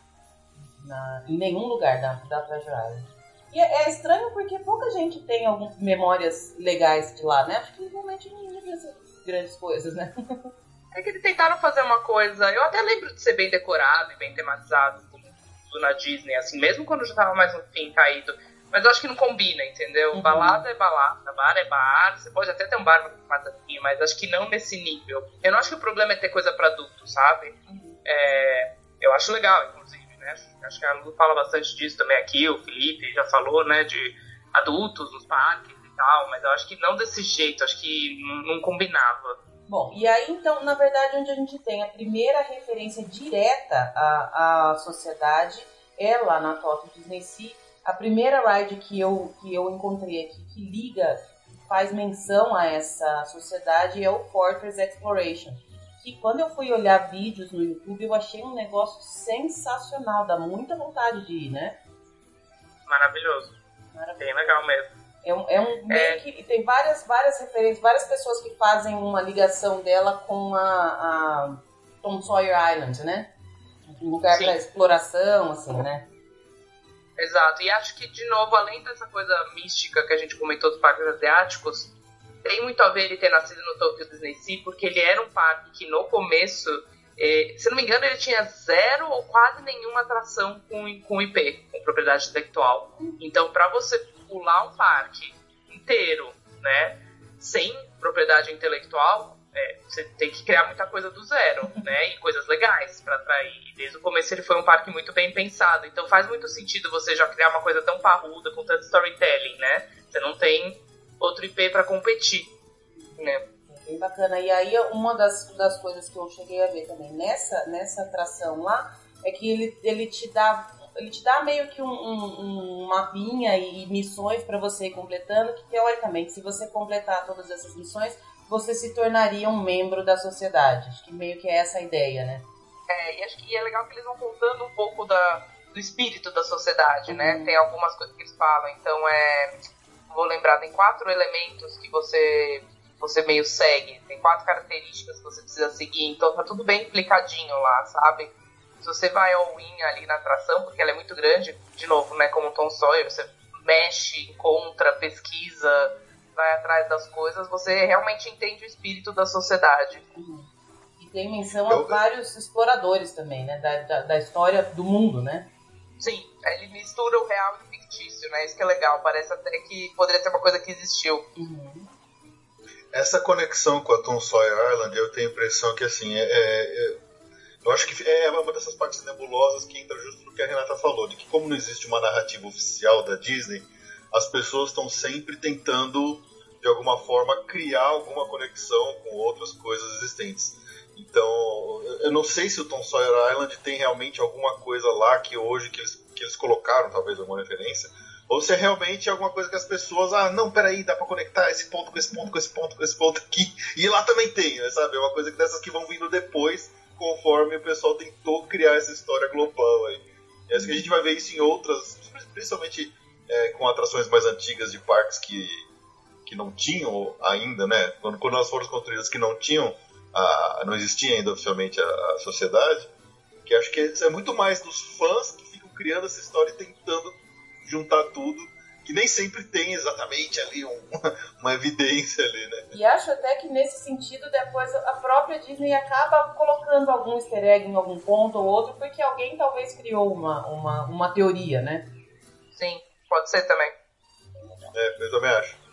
na, em nenhum lugar da, da Pleasure Island. E é, é, estranho porque pouca gente tem algumas memórias legais de lá, né? Acho que realmente não devia grandes coisas, né? É que eles tentaram fazer uma coisa. Eu até lembro de ser bem decorado e bem tematizado, como adulto na Disney, assim, mesmo quando já tava mais no fim caído. Mas eu acho que não combina, entendeu? Uhum. Balada é balada, bar é bar. Você pode até ter um bar aqui, mas acho que não nesse nível. Eu não acho que o problema é ter coisa para adulto, sabe? Uhum. É, eu acho legal, inclusive, né? Acho que a Lu fala bastante disso também aqui, o Felipe já falou, né? De adultos nos parques e tal, mas eu acho que não desse jeito, acho que não combinava. Bom, e aí então, na verdade, onde a gente tem a primeira referência direta à, à sociedade é lá na Tokyo Disney Sea. A primeira ride que eu, que eu encontrei aqui que liga, faz menção a essa sociedade é o Fortress Exploration. Que quando eu fui olhar vídeos no YouTube, eu achei um negócio sensacional, dá muita vontade de ir, né? Maravilhoso. Maravilhoso. Bem legal mesmo. É um, é um é. que tem várias, várias referências, várias pessoas que fazem uma ligação dela com a, a Tom Sawyer Island, né? Um lugar para exploração, assim, né? Exato. E acho que, de novo, além dessa coisa mística que a gente comentou dos parques asiáticos, tem muito a ver ele ter nascido no Tokyo Disney Sea, porque ele era um parque que no começo, eh, se não me engano, ele tinha zero ou quase nenhuma atração com, com IP, com propriedade intelectual. Então, para você pular um parque inteiro, né, sem propriedade intelectual, é, você tem que criar muita coisa do zero, né, e coisas legais para atrair. Desde o começo ele foi um parque muito bem pensado, então faz muito sentido você já criar uma coisa tão parruda com tanto storytelling, né? Você não tem outro IP para competir, né? Bem bacana. E aí uma das, das coisas que eu cheguei a ver também nessa nessa atração lá é que ele, ele te dá ele te dá meio que um, um, um mapinha e missões para você ir completando, que teoricamente, se você completar todas essas missões, você se tornaria um membro da sociedade. Acho que meio que é essa a ideia, né? É, e acho que é legal que eles vão contando um pouco da, do espírito da sociedade, né? uhum. né? Tem algumas coisas que eles falam, então é. Vou lembrar, tem quatro elementos que você você meio segue, tem quatro características que você precisa seguir, então tá tudo bem explicadinho lá, sabe? Se você vai all-in ali na atração, porque ela é muito grande, de novo, né, como Tom Sawyer, você mexe, encontra, pesquisa, vai atrás das coisas, você realmente entende o espírito da sociedade. Uhum. E tem menção a vários exploradores também, né, da, da, da, história do mundo, né? Sim, ele mistura o real e o fictício, né, isso que é legal, parece até que poderia ser uma coisa que existiu. Uhum. Essa conexão com a Tom Sawyer Island, eu tenho a impressão que, assim, é, é eu acho que é uma dessas partes nebulosas que entra justo no que a Renata falou, de que como não existe uma narrativa oficial da Disney, as pessoas estão sempre tentando, de alguma forma, criar alguma conexão com outras coisas existentes. Então, eu não sei se o Tom Sawyer Island tem realmente alguma coisa lá que hoje que eles, que eles colocaram, talvez alguma referência, ou se é realmente alguma coisa que as pessoas, ah, não, peraí, dá pra conectar esse ponto com esse ponto, com esse ponto, com esse ponto aqui, e lá também tem, né, sabe? É uma coisa dessas que vão vindo depois conforme o pessoal tentou criar essa história global aí. E acho que a gente vai ver isso em outras, principalmente é, com atrações mais antigas de parques que, que não tinham ainda, né? Quando, quando elas foram construídas que não tinham, a, não existia ainda oficialmente a, a sociedade, que acho que é muito mais dos fãs que ficam criando essa história e tentando juntar tudo que nem sempre tem exatamente ali um, uma evidência ali, né? E acho até que nesse sentido depois a própria Disney acaba colocando algum easter egg em algum ponto ou outro, porque alguém talvez criou uma, uma, uma teoria, né? Sim, pode ser também. É, eu também acho.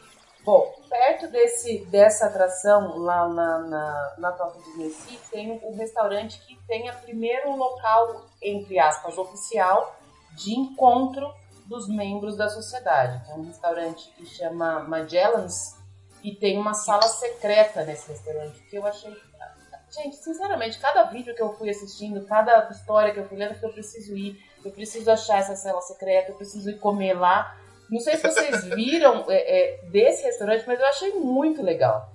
Bom, perto desse, dessa atração lá na, na, na Top Disney Sea, tem o um restaurante que tem o primeiro local, entre aspas, oficial de encontro dos membros da sociedade. Tem um restaurante que chama Magellans e tem uma sala secreta nesse restaurante que eu achei. Gente, sinceramente, cada vídeo que eu fui assistindo, cada história que eu fui lendo, que eu preciso ir, eu preciso achar essa sala secreta, eu preciso ir comer lá. Não sei se vocês viram é, é, desse restaurante, mas eu achei muito legal.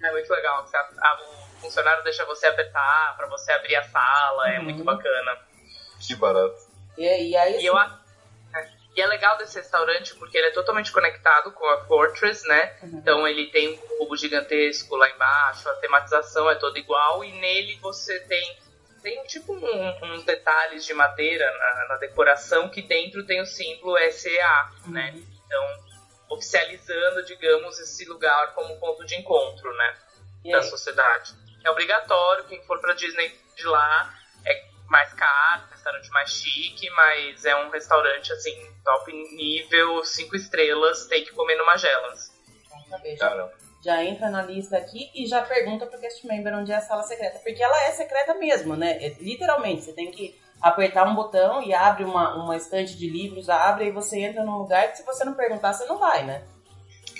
É muito legal. o funcionário deixa você apertar para você abrir a sala, é uhum. muito bacana. Que barato. E, e aí, assim, e eu, assim, e é legal desse restaurante porque ele é totalmente conectado com a Fortress, né? Uhum. Então ele tem um cubo gigantesco lá embaixo, a tematização é toda igual e nele você tem tem tipo um, uns detalhes de madeira na, na, decoração que dentro tem o símbolo SEA, uhum. né? Então oficializando, digamos, esse lugar como ponto de encontro, né? E da aí? sociedade. É obrigatório quem for para Disney de lá é mais caro, restaurante mais chique, mas é um restaurante assim, top nível, cinco estrelas, tem que comer no. Caramba já entra na lista aqui e já pergunta pro cast member onde é a sala secreta. Porque ela é secreta mesmo, né? É, literalmente, você tem que apertar um botão e abre uma, uma estante de livros, abre e você entra num lugar que se você não perguntar, você não vai, né?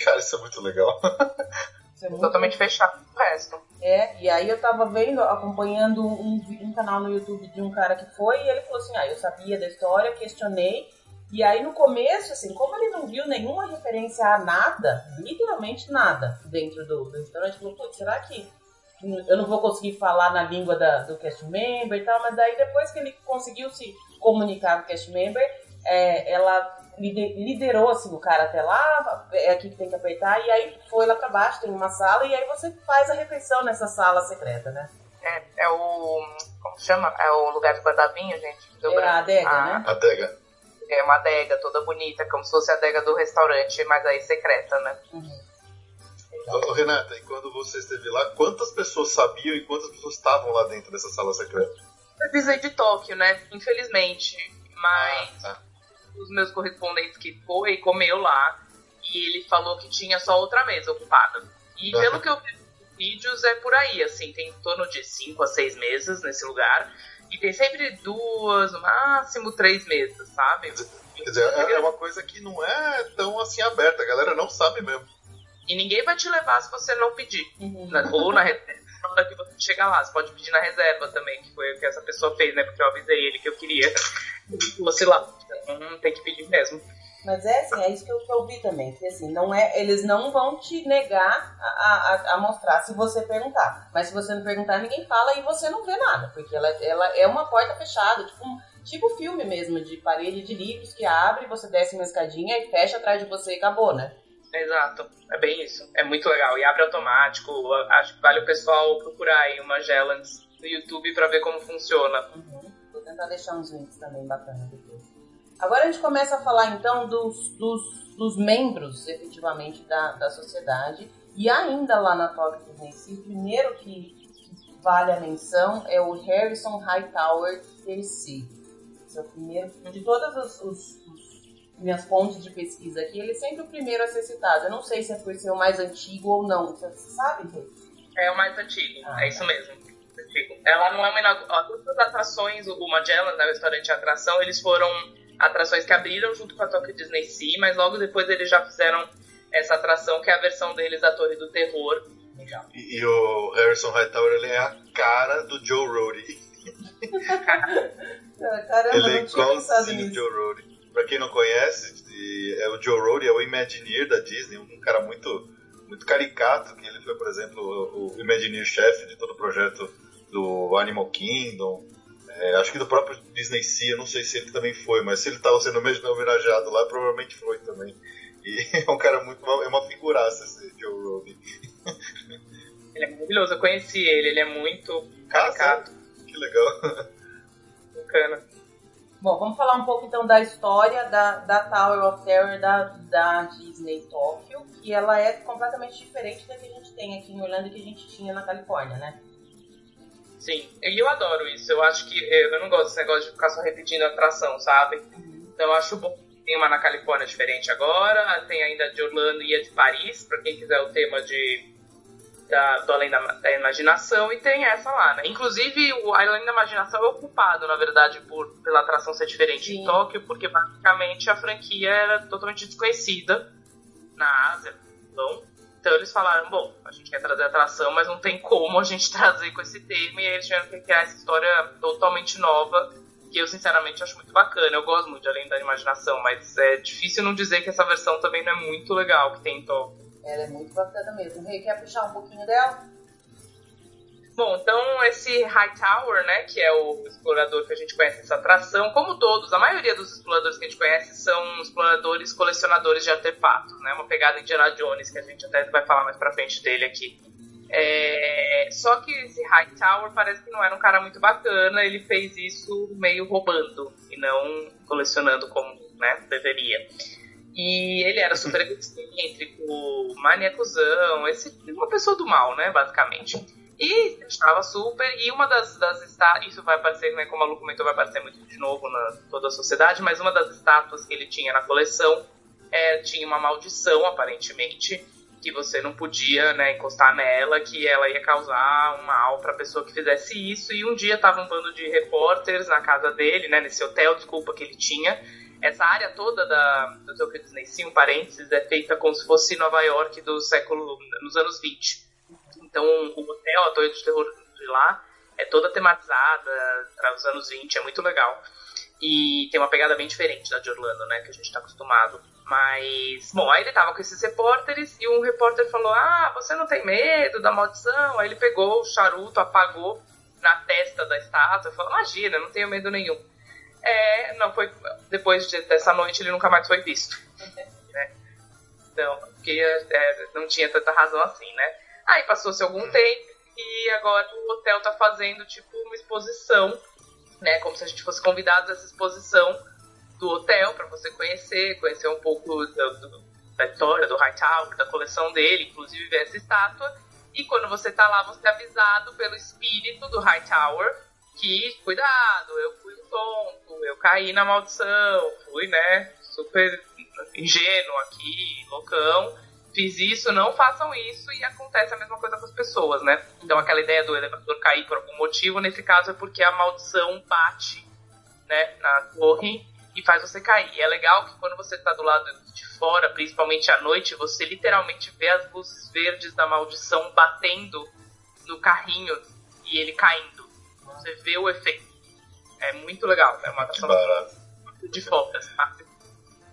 Cara, isso é muito legal. Isso é muito... Totalmente fechado o resto. É, e aí eu tava vendo, acompanhando um, um canal no YouTube de um cara que foi e ele falou assim, ah, eu sabia da história, questionei, e aí no começo, assim, como ele não viu nenhuma referência a nada, literalmente nada, dentro do, do restaurante, falou, putz, será que eu não vou conseguir falar na língua da, do cast member e tal, mas daí depois que ele conseguiu se comunicar com o cast member, é, ela liderou assim o cara até lá, é aqui que tem que apertar, e aí foi lá para baixo, tem uma sala, e aí você faz a refeição nessa sala secreta, né? É, é o. Como chama? É o lugar de guardar vinho, gente? é a adega, ah, né? Adega é uma adega toda bonita, como se fosse a adega do restaurante, mas aí secreta, né? Uhum. Ô, Renata, e quando você esteve lá, quantas pessoas sabiam e quantas pessoas estavam lá dentro dessa sala secreta? Eu visei de Tóquio, né? Infelizmente. Mas ah, tá. Os meus correspondentes que foi, comeu lá. E ele falou que tinha só outra mesa ocupada. E pelo que eu vi nos vídeos, é por aí, assim, tem em torno de 5 a 6 mesas nesse lugar. E tem sempre duas, no máximo três mesas, sabe? Quer dizer, é, é uma coisa que não é tão assim aberta, a galera não sabe mesmo. E ninguém vai te levar se você não pedir. Uhum. Ou na reserva, que você chegar lá. Você pode pedir na reserva também, que foi o que essa pessoa fez, né? Porque eu avisei ele que eu queria. Você lá. Então, tem que pedir mesmo. Mas é assim, é isso que eu, que eu vi também. Que assim, não é, eles não vão te negar a, a, a, mostrar se você perguntar. Mas se você não perguntar, ninguém fala e você não vê nada. Porque ela, ela é uma porta fechada, tipo, um, tipo filme mesmo, de parede de livros que abre, você desce uma escadinha e fecha atrás de você e acabou, né? Exato, é bem isso. É muito legal. E abre automático. Acho que vale o pessoal procurar aí uma Gelans no YouTube para ver como funciona. Uhum. Vou tentar deixar uns links também bacana depois. Agora a gente começa a falar então dos, dos, dos membros efetivamente da, da sociedade. E ainda lá na Tokyo Disney o primeiro que, vale a menção é o Harrison Hightower III. Esse é o primeiro. De todas as os, os, minhas fontes de pesquisa aqui, ele é sempre o primeiro a ser citado. Eu não sei se é por ser o mais antigo ou não. Você sabe, Rê? É o mais antigo, ah, é isso mesmo. Ela não é uma Todas as atrações, o Magellan, né, o restaurante de atração, eles foram atrações que abriram junto com a Tokyo Disney Sea, mas logo depois eles já fizeram essa atração que é a versão deles da Torre do Terror. E, e o Harrison Hightower ele é a cara do Joe Rohde. Caramba, ele é igualzinho o Joe Rohde. Pra quem não conhece, é o Joe Rohde é o Imagineer da Disney, um cara muito muito caricato, que ele foi, por exemplo, o Imagineer-chefe de todo o projeto do Animal Kingdom, é, acho que do próprio Disney Sea, eu não sei se ele também foi, mas se ele estava sendo mesmo homenageado lá, provavelmente foi também. E é um cara muito. É uma figuraça esse Joe Rogan. Ele é maravilhoso, eu conheci ele, ele é muito caricato. Ah, que legal. Bacana. Bom, vamos falar um pouco então da história da, da Tower of Terror da, da Disney Tóquio, que ela é completamente diferente da que a gente tem aqui em Orlando e que a gente tinha na Califórnia, né? Sim, e eu adoro isso. Eu acho que eu não gosto desse negócio de ficar só repetindo a atração, sabe? Uhum. Então eu acho bom. Tem uma na Califórnia diferente agora, tem ainda de Orlando e a de Paris, para quem quiser o tema de da, do Além da, da, Imaginação, e tem essa lá, né? Inclusive, o Além da Imaginação é ocupado, na verdade, por, pela atração ser diferente Sim. em Tóquio, porque basicamente a franquia era totalmente desconhecida na Ásia. Então, então eles falaram, bom, a gente quer trazer atração, mas não tem como a gente trazer com esse termo, e aí eles tiveram que criar essa história totalmente nova, que eu sinceramente acho muito bacana. Eu gosto muito de Além da Imaginação, mas é difícil não dizer que essa versão também não é muito legal que tem em Tóquio. Ela é muito bacana mesmo. Rei, quer puxar um pouquinho dela? Bom, então esse Hightower, né, que é o explorador que a gente conhece nessa atração, como todos, a maioria dos exploradores que a gente conhece são exploradores colecionadores de artefatos, né, uma pegada Indiana Jones, que a gente até vai falar mais pra frente dele aqui. É... Só que esse Hightower parece que não era um cara muito bacana, ele fez isso meio roubando e não colecionando como né, deveria. E ele era super excêntrico, maniacuzão, esse, uma pessoa do mal, né, basicamente. E estava super, e uma das, das estátuas, isso vai aparecer, né, como a Lu comentou, vai aparecer muito de novo na toda a sociedade, mas uma das estátuas que ele tinha na coleção é, tinha uma maldição, aparentemente, que você não podia né, encostar nela, que ela ia causar um mal para a pessoa que fizesse isso. E um dia tava um bando de repórteres na casa dele, né, nesse hotel, desculpa, que ele tinha. Essa área toda da, do Tokyo Disney Sea, um parênteses, é feita como se fosse Nova York do século, nos anos 20. Então, o hotel, a Torre de Terror de lá, é toda tematizada para os anos 20, é muito legal. E tem uma pegada bem diferente da de Orlando, né, que a gente está acostumado. Mas, bom, aí ele tava com esses repórteres e um repórter falou: Ah, você não tem medo da maldição? Aí ele pegou o charuto, apagou na testa da estátua e falou: Imagina, não tenho medo nenhum. É, não foi. Depois de, dessa noite ele nunca mais foi visto. Né? Então, porque é, não tinha tanta razão assim, né? Aí passou-se algum tempo e agora o hotel tá fazendo tipo uma exposição, né? Como se a gente fosse convidado a essa exposição do hotel para você conhecer, conhecer um pouco do, do, da história do Hightower, da coleção dele, inclusive ver essa estátua. E quando você tá lá, você é avisado pelo espírito do Hightower que, cuidado, eu fui tonto, eu caí na maldição, fui, né, super ingênuo aqui, loucão, fiz isso, não façam isso, e acontece a mesma coisa com as pessoas, né? Então aquela ideia do elevador cair por algum motivo, nesse caso é porque a maldição bate, né, na torre e faz você cair. E é legal que quando você está do lado de fora, principalmente à noite, você literalmente vê as luzes verdes da maldição batendo no carrinho e ele caindo. Você vê o efeito. É muito legal. É uma atração de focas, tá?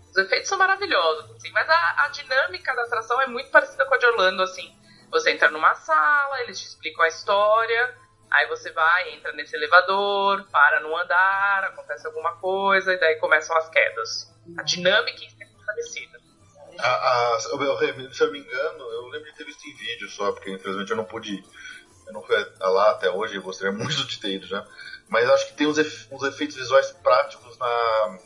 Os efeitos são maravilhosos, assim, mas a, a dinâmica da atração é muito parecida com a de Orlando, assim. Você entra numa sala, eles te explicam a história, Aí você vai, entra nesse elevador, para no andar, acontece alguma coisa, e daí começam as quedas. A dinâmica é parecida. A, a, se eu me engano, eu lembro de ter visto em vídeo só, porque infelizmente eu não pude ir. Eu não fui lá até hoje, eu gostaria muito de ter ido já. Mas acho que tem uns, efeitos visuais práticos na,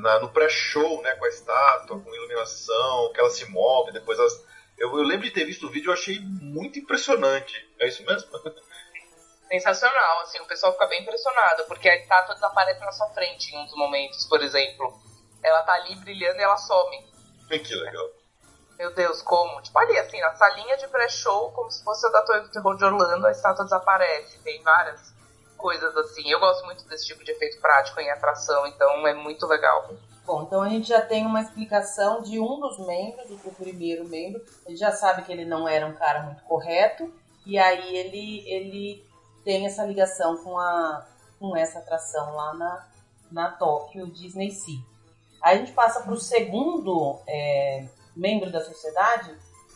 na no pré-show, né, com a estátua, com iluminação, que ela se move, depois elas... Eu, eu lembro de ter visto o vídeo e achei muito impressionante. É isso mesmo? sensacional, assim, o pessoal fica bem impressionado, porque a estátua desaparece na sua frente em uns momentos, por exemplo. Ela tá ali brilhando e ela some. Que legal. Meu Deus, como? Tipo ali, assim, na salinha de pré-show, como se fosse a da Torre do Terror de Orlando, a estátua desaparece. Tem várias coisas assim. Eu gosto muito desse tipo de efeito prático em atração, então é muito legal. Bom, então a gente já tem uma explicação de um dos membros, o primeiro membro. Ele já sabe que ele não era um cara muito correto, e aí ele, ele tem essa ligação com, a, com essa atração lá na, na Tóquio Disney Sea. Aí a gente passa para o segundo é, membro da sociedade,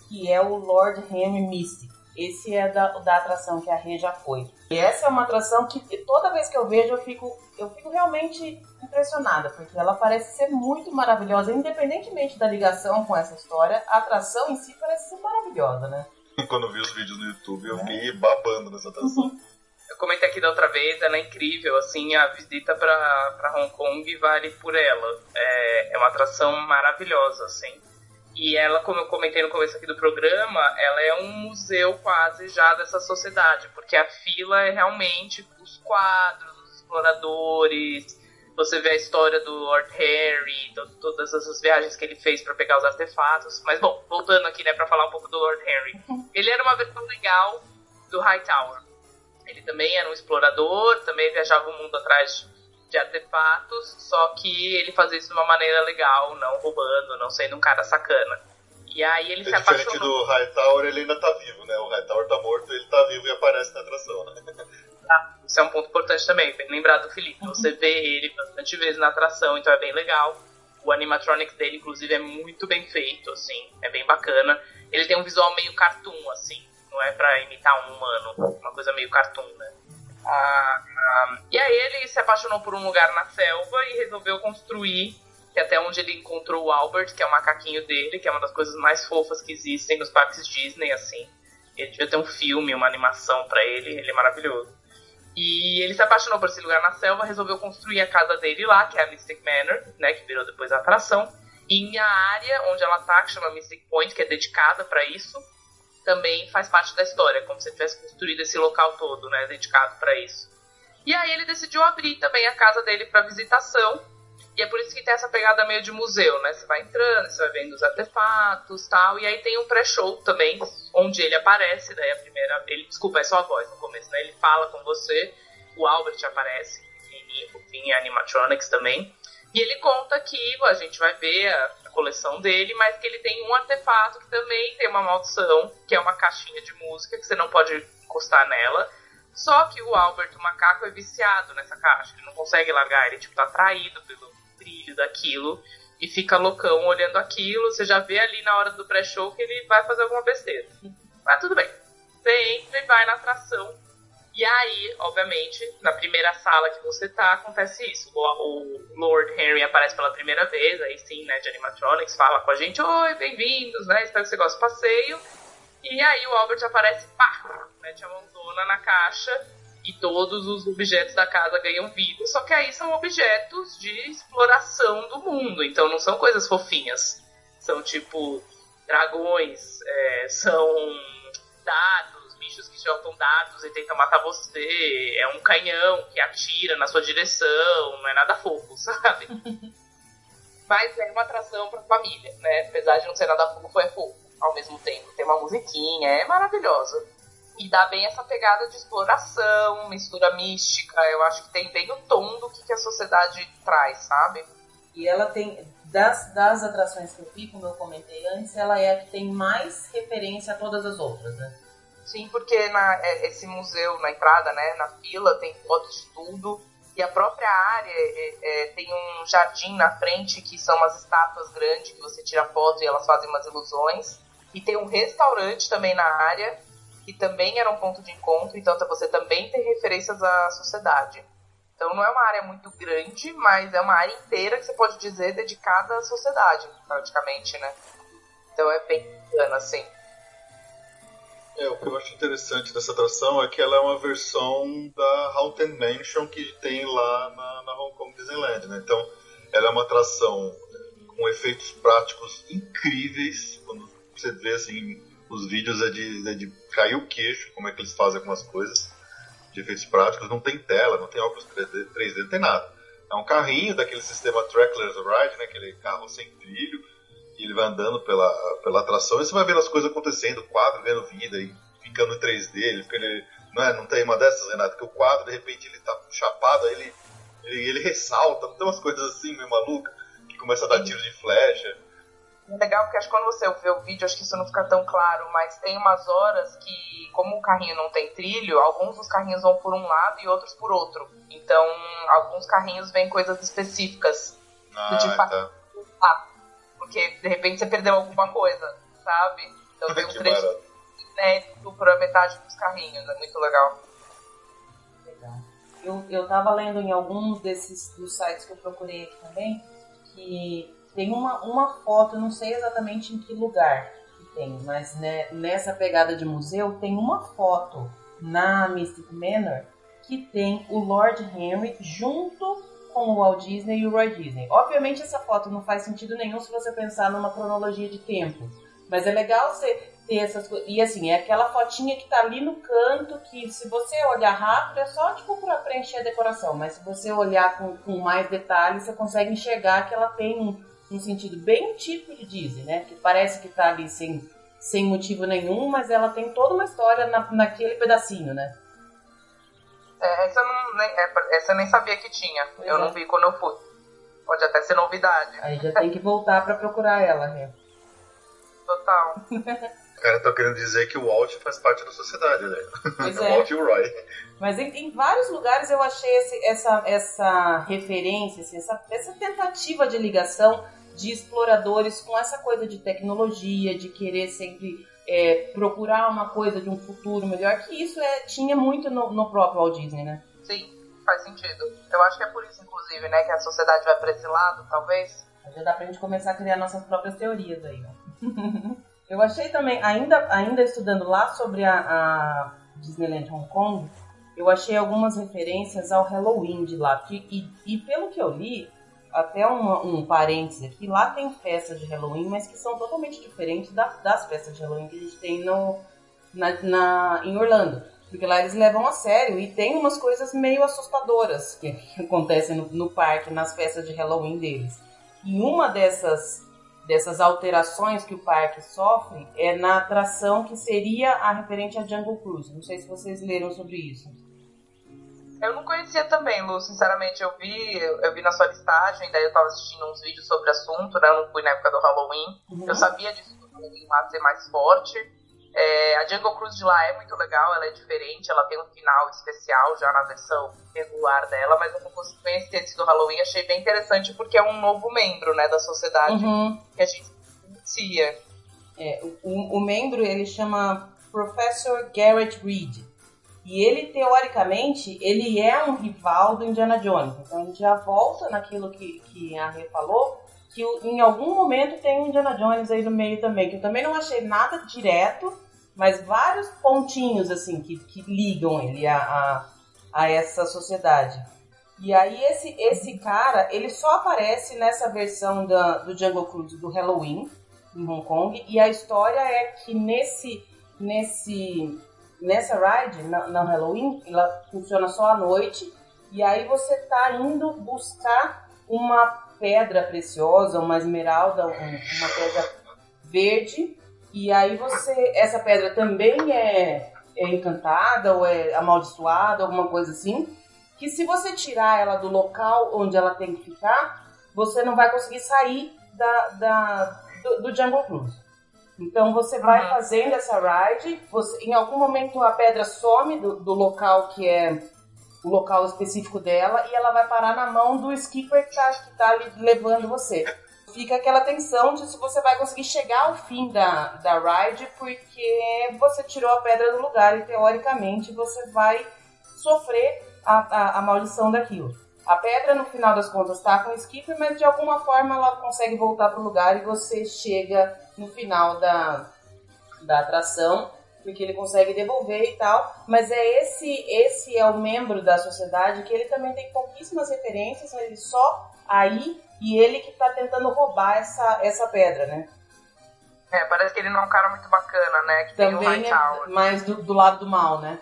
que é o Lord Henry Mystic. Esse é da, da atração que a Rê já foi. E essa é uma atração que toda vez que eu vejo eu fico, eu fico realmente impressionada, porque ela parece ser muito maravilhosa, independentemente da ligação com essa história, a atração em si parece ser maravilhosa, né? Quando eu vi os vídeos no YouTube, eu fiquei babando nessa atração. eu comentei aqui da outra vez, ela é incrível, assim, a visita para Hong Kong vale por ela. É, é uma atração maravilhosa, assim. E ela, como eu comentei no começo aqui do programa, ela é um museu quase já dessa sociedade, porque a fila é realmente os quadros, os exploradores, você vê a história do Lord Harry, todas essas viagens que ele fez para pegar os artefatos. Mas bom, voltando aqui, né, para falar um pouco do Lord Harry. Uhum. Ele era uma versão legal do Hightower. Ele também era um explorador, também viajava o mundo atrás de artefatos, só que ele fazia isso de uma maneira legal, não roubando, não sendo um cara sacana. E aí ele é se apaixonou. Diferente do Hightower, ele ainda tá vivo, né? O Hightower tá morto, ele tá vivo e aparece na atração, né? Ah, isso é um ponto importante também, bem lembrado do Felipe. Você vê ele bastante vezes na atração, então é bem legal. O animatronic dele, inclusive, é muito bem feito, assim, é bem bacana. Ele tem um visual meio cartoon, assim não é para imitar um humano, uma coisa meio cartoon, né? Ah, ah, e aí ele se apaixonou por um lugar na selva e resolveu construir, que até onde ele encontrou o Albert, que é o macaquinho dele, que é uma das coisas mais fofas que existem nos parques Disney, assim. Ele devia ter um filme, uma animação para ele, ele é maravilhoso. E ele se apaixonou por esse lugar na selva, resolveu construir a casa dele lá, que é a Mystic Manor, né, que virou depois a atração. E a área onde ela tá, que chama Mystic Point, que é dedicada para isso, também faz parte da história, como se tivesse construído esse local todo, né, dedicado para isso. E aí ele decidiu abrir também a casa dele para visitação. E é por isso que tem essa pegada meio de museu, né? Você vai entrando, você vai vendo os artefatos tal. E aí tem um pré-show também, onde ele aparece, daí a primeira. Ele, desculpa, é só a voz no começo, né? Ele fala com você, o Albert aparece, enfim, animatronics também. E ele conta que a gente vai ver a, coleção dele, mas que ele tem um artefato que também tem uma maldição, que é uma caixinha de música que você não pode encostar nela. Só que o Albert, o macaco, é viciado nessa caixa. Ele não consegue largar, ele tipo, tá atraído pelo brilho daquilo e fica loucão olhando aquilo. Você já vê ali na hora do pré-show que ele vai fazer alguma besteira. Mas tudo bem. Você entra e vai na atração. E aí, obviamente, na primeira sala que você tá, acontece isso. O, o Lord Henry aparece pela primeira vez, aí sim, né, de animatronics, fala com a gente, oi, bem-vindos, né, espero que você goste do passeio. E aí o Albert aparece, pá, mete a mãozona na caixa e todos os objetos da casa ganham vida. Só que aí são objetos de exploração do mundo, então não são coisas fofinhas. São tipo dragões, é, são dados, bichos que jogam dados e tentam matar você. É um canhão que atira na sua direção, não é nada fofo, sabe? Mas é uma atração pra família, né? Apesar de não ser nada fofo, é fofo ao mesmo tempo. Tem uma musiquinha, é maravilhosa. E dá bem essa pegada de exploração, mistura mística. Eu acho que tem bem o tom do que, que a sociedade traz, sabe? E ela tem, das, das atrações que eu vi, como eu comentei antes, ela é a que tem mais referência a todas as outras, né? Sim, porque na, é, esse museu, na entrada, né, na fila, tem fotos de tudo. E a própria área é, é, tem um jardim na frente que são umas estátuas grandes que você tira foto e elas fazem umas ilusões. E tem um restaurante também na área, que também era um ponto de encontro, então você também tem referências à sociedade. Então não é uma área muito grande, mas é uma área inteira que você pode dizer dedicada à sociedade, praticamente, né? Então é bem bacana, assim. É, o que eu acho interessante dessa atração é que ela é uma versão da Haunted Mansion que tem lá na, na Hong Kong Disneyland, né? Então, ela é uma atração com efeitos práticos incríveis. Quando você vê, assim, os vídeos é de, é de cair o queixo, como é que eles fazem algumas coisas de efeitos práticos. Não tem tela, não tem óculos 3D, 3D não tem nada. É um carrinho daquele sistema Trackless Ride, né? Aquele carro sem trilho e ele vai andando pela, pela atração e você vai vendo as coisas acontecendo, o quadro vendo vida e ficando em 3D, ele, ele não, é, não tem uma dessas, Renato, que o quadro de repente ele tá chapado, aí ele, ele, ele ressalta, tem umas coisas assim meio maluca, que começa a dar tiro de flecha. É legal porque acho que quando você vê o vídeo, acho que isso não fica tão claro, mas tem umas horas que, como o carrinho não tem trilho, alguns dos carrinhos vão por um lado e outros por outro. Então, alguns carrinhos vêm coisas específicas. Ah, de tá. Ah, porque de repente você perdeu alguma coisa, sabe? Então tem um trecho inédito por a metade dos carrinhos, é muito legal. Legal. Eu, eu tava lendo em alguns desses dos sites que eu procurei aqui também, que tem uma, uma foto, não sei exatamente em que lugar que tem, mas né, nessa pegada de museu tem uma foto na Mystic Manor que tem o Lord Henry junto com o Walt Disney e o Roy Disney. Obviamente essa foto não faz sentido nenhum se você pensar numa cronologia de tempo, mas é legal você ter essas coisas. E assim, é aquela fotinha que tá ali no canto que se você olhar rápido é só tipo para preencher a decoração, mas se você olhar com, com mais detalhes você consegue enxergar que ela tem um, um sentido bem típico de Disney, né? Que parece que tá ali sem, sem motivo nenhum, mas ela tem toda uma história na, naquele pedacinho, né? É, essa, eu não, nem, é, essa eu nem sabia que tinha. Pois eu é. não vi quando eu fui. Pode até ser novidade. Aí já tem que voltar para procurar ela, né? Total. Cara, tô querendo dizer que o Walt faz parte da sociedade, né? Pois é. o Walt e o Roy. Mas em, em, vários lugares eu achei esse, essa, essa referência, assim, essa, essa tentativa de ligação de exploradores com essa coisa de tecnologia, de querer sempre é, procurar uma coisa de um futuro melhor, que isso é, tinha muito no, no próprio Walt Disney, né? Sim, faz sentido. Eu acho que é por isso, inclusive, né, que a sociedade vai pra esse lado, talvez. Já dá pra gente começar a criar nossas próprias teorias aí, Eu achei também, ainda, ainda estudando lá sobre a, a Disneyland Hong Kong, eu achei algumas referências ao Halloween de lá. Que, e, e pelo que eu li, até um, parênteses aqui, lá tem festas de Halloween, mas que são totalmente diferentes da, das festas de Halloween que a gente tem no, na, na, em Orlando. Porque lá eles levam a sério e tem umas coisas meio assustadoras que, que acontecem no, no parque, nas festas de Halloween deles. E uma dessas, dessas alterações que o parque sofre é na atração que seria a referente a Jungle Cruise. Não sei se vocês leram sobre isso. Eu não conhecia também, Lu, sinceramente. Eu vi, eu vi na sua listagem, daí eu tava assistindo uns vídeos sobre o assunto, né? Eu não fui na época do Halloween. Uhum. Eu sabia disso do Halloween lá ser mais forte. É, a Jungle Cruise de lá é muito legal, ela é diferente, ela tem um final especial já na versão regular dela, mas eu não consegui conhecer esse do Halloween, achei bem interessante porque é um novo membro, né, da sociedade uhum. que a gente conhecia. É, o, o membro, ele chama Professor Garrett Reed. E ele, teoricamente, ele é um rival do Indiana Jones. Então a gente já volta naquilo que, que a Rê falou, que em algum momento tem o Indiana Jones aí no meio também, que eu também não achei nada direto, mas vários pontinhos assim que, que ligam ele a, a, a, essa sociedade. E aí esse, esse cara, ele só aparece nessa versão da, do Jungle Cruise do Halloween, em Hong Kong, e a história é que nesse, nesse nessa ride, na, na Halloween, ela funciona só à noite, e aí você tá indo buscar uma pedra preciosa, uma esmeralda, uma pedra verde, e aí você, essa pedra também é, é encantada ou é amaldiçoada, alguma coisa assim, que se você tirar ela do local onde ela tem que ficar, você não vai conseguir sair da, da do, do Jungle Cruise. Então você vai uhum. fazendo essa ride, você, em algum momento a pedra some do, do, local que é o local específico dela e ela vai parar na mão do skipper que está tá ali levando você. Fica aquela tensão de se você vai conseguir chegar ao fim da, da ride porque você tirou a pedra do lugar e teoricamente você vai sofrer a, a, a maldição daquilo. A pedra, no final das contas, está com o skipper, mas de alguma forma ela consegue voltar para o lugar e você chega no final da, da atração, porque ele consegue devolver e tal. Mas é esse esse é o membro da sociedade que ele também tem pouquíssimas referências, ele só aí e ele que está tentando roubar essa, essa pedra, né? É, parece que ele não é um cara muito bacana, né? Que também tem o Hightower. É mais do, do lado do mal, né?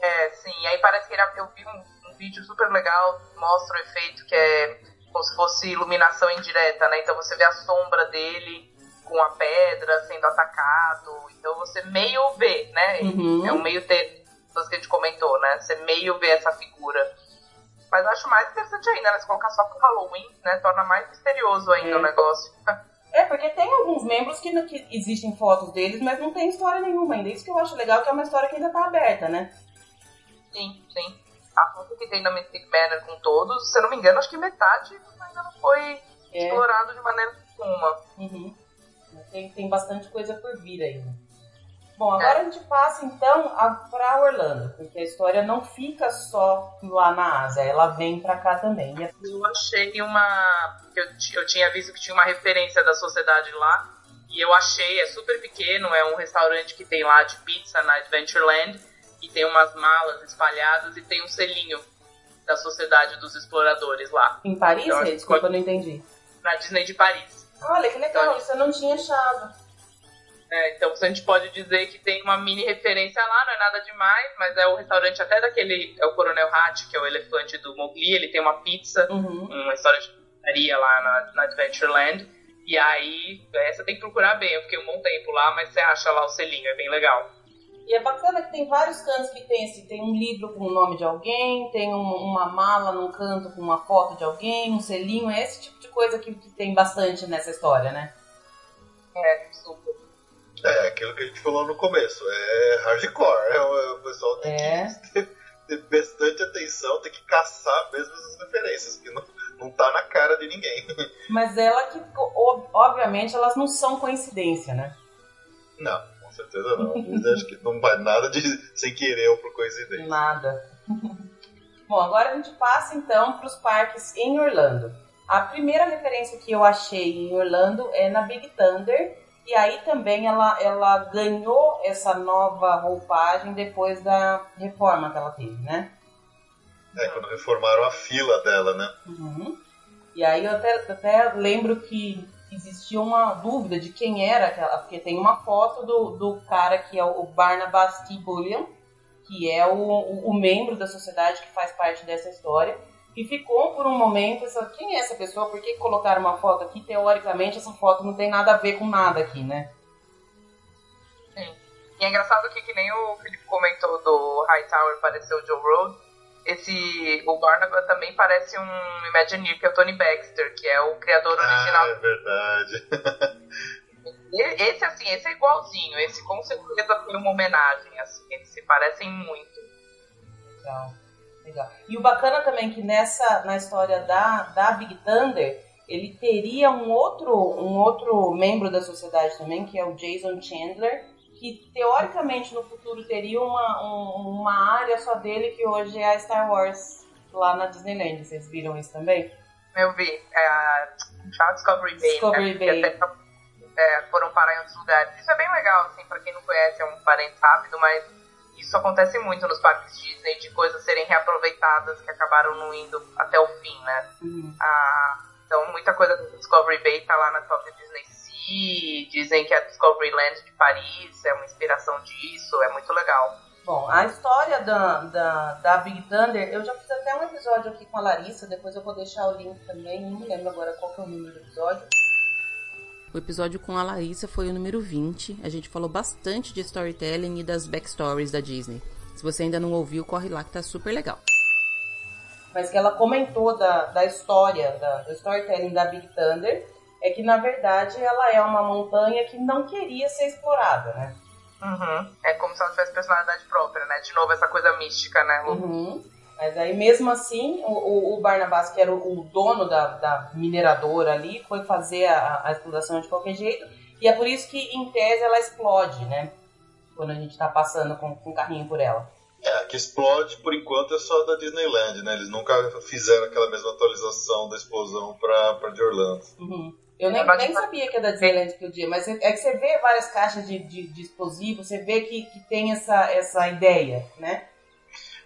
É, sim. E aí parece que ele, eu vi um, um vídeo super legal, mostra o efeito que é como se fosse iluminação indireta, né? Então você vê a sombra dele com a pedra sendo atacado. Então você meio vê, né? Uhum. É um meio ter que a gente comentou, né? Você meio vê essa figura. Mas eu acho mais interessante ainda, né? Se colocar só pro Halloween, né? Torna mais misterioso ainda é. o negócio. É, porque tem alguns membros que, que existem fotos deles, mas não tem história nenhuma ainda. Isso que eu acho legal, que é uma história que ainda tá aberta, né? Sim, sim. A foto que tem na Mystic Manor com todos, se eu não me engano, acho que metade ainda não foi é. explorado de maneira nenhuma. Uhum. Tem, tem bastante coisa por vir ainda. Bom, agora a gente passa então para Orlando, porque a história não fica só lá na Ásia, ela vem para cá também. Eu achei uma. Eu, eu tinha visto que tinha uma referência da sociedade lá, e eu achei, é super pequeno, é um restaurante que tem lá de pizza na Adventureland, e tem umas malas espalhadas e tem um selinho da Sociedade dos Exploradores lá. Em Paris? Então, Desculpa, eu não entendi. Na Disney de Paris. Olha, que legal, então, isso eu não tinha achado. É, então a gente pode dizer que tem uma mini referência lá, não é nada demais, mas é o restaurante até daquele, é o Coronel Hat, que é o elefante do Mowgli, ele tem uma pizza, uhum. um restaurante de pizzaria lá na, na Adventureland, e aí, essa tem que procurar bem, eu fiquei um bom tempo lá, mas você acha lá o selinho, é bem legal. E é bacana que tem vários cantos que tem esse, tem um livro com o nome de alguém, tem um, uma mala num canto com uma foto de alguém, um selinho, é esse tipo de coisa que, que tem bastante nessa história, né? É, super. É, aquilo que a gente falou no começo, é hardcore, é, o pessoal tem é. que ter, ter, bastante atenção, tem que caçar mesmo as referências, que não, não tá na cara de ninguém. Mas ela que, obviamente, elas não são coincidência, né? Não com certeza não. Eu acho que não vai nada de sem querer ou por coincidência. Nada. Bom, agora a gente passa então para os parques em Orlando. A primeira referência que eu achei em Orlando é na Big Thunder. E aí também ela, ela ganhou essa nova roupagem depois da reforma que ela teve, né? É, quando reformaram a fila dela, né? Uhum. E aí eu até, até lembro que existia uma dúvida de quem era aquela, porque tem uma foto do, do cara que é o Barnabas T. Bullion, que é o, o, o, membro da sociedade que faz parte dessa história, e ficou por um momento essa, quem é essa pessoa, por que colocaram uma foto aqui? Teoricamente essa foto não tem nada a ver com nada aqui, né? Sim. E é engraçado que, que nem o Felipe comentou do Hightower pareceu o Joe Road, esse o Barnabas também parece um Imagineer, que é o Tony Baxter, que é o criador ah, original. É verdade. esse, assim, esse é igualzinho. Esse com certeza foi uma homenagem, assim. Eles se parecem muito. Legal. Legal. E o bacana também é que nessa, na história da, da Big Thunder, ele teria um outro, um outro membro da sociedade também, que é o Jason Chandler, que teoricamente no futuro teria uma, um, uma área só dele, que hoje é a Star Wars lá na Disneyland. Vocês viram isso também? Eu vi. É a Discovery Bay. Discovery né? Bay. Até, é, foram parar em outros lugares. Isso é bem legal, assim, pra quem não conhece, é um parente rápido, mas isso acontece muito nos parques Disney, de coisas serem reaproveitadas que acabaram não indo até o fim, né? Uhum. Ah, então, muita coisa do Discovery Bay tá lá na top Disney Dizem que a Discovery Land de Paris é uma inspiração disso, é muito legal. Bom, a história da, da, da Big Thunder, eu já fiz até um episódio aqui com a Larissa, depois eu vou deixar o link também, não me lembro agora qual que é o número do episódio. O episódio com a Larissa foi o número 20. A gente falou bastante de storytelling e das backstories da Disney. Se você ainda não ouviu, corre lá que tá super legal. Mas que ela comentou da, da história, da, do storytelling da Big Thunder, é que na verdade ela é uma montanha que não queria ser explorada, né? Uhum. É como se ela tivesse personalidade própria, né? De novo, essa coisa mística, né? Uhum. Mas aí mesmo assim, o, o Barnabás, que era o, o dono da, da, mineradora ali, foi fazer a, a, exploração de qualquer jeito. E é por isso que, em tese, ela explode, né? Quando a gente tá passando com, com o carrinho por ela. É, que explode por enquanto é só da Disneyland, né? Eles nunca fizeram aquela mesma atualização da explosão pra, pra de Orlando. Uhum. Eu nem, nem sabia que é da Disneyland explodia, mas é, é que você vê várias caixas de, de, de explosivo, você vê que, que tem essa, essa ideia, né?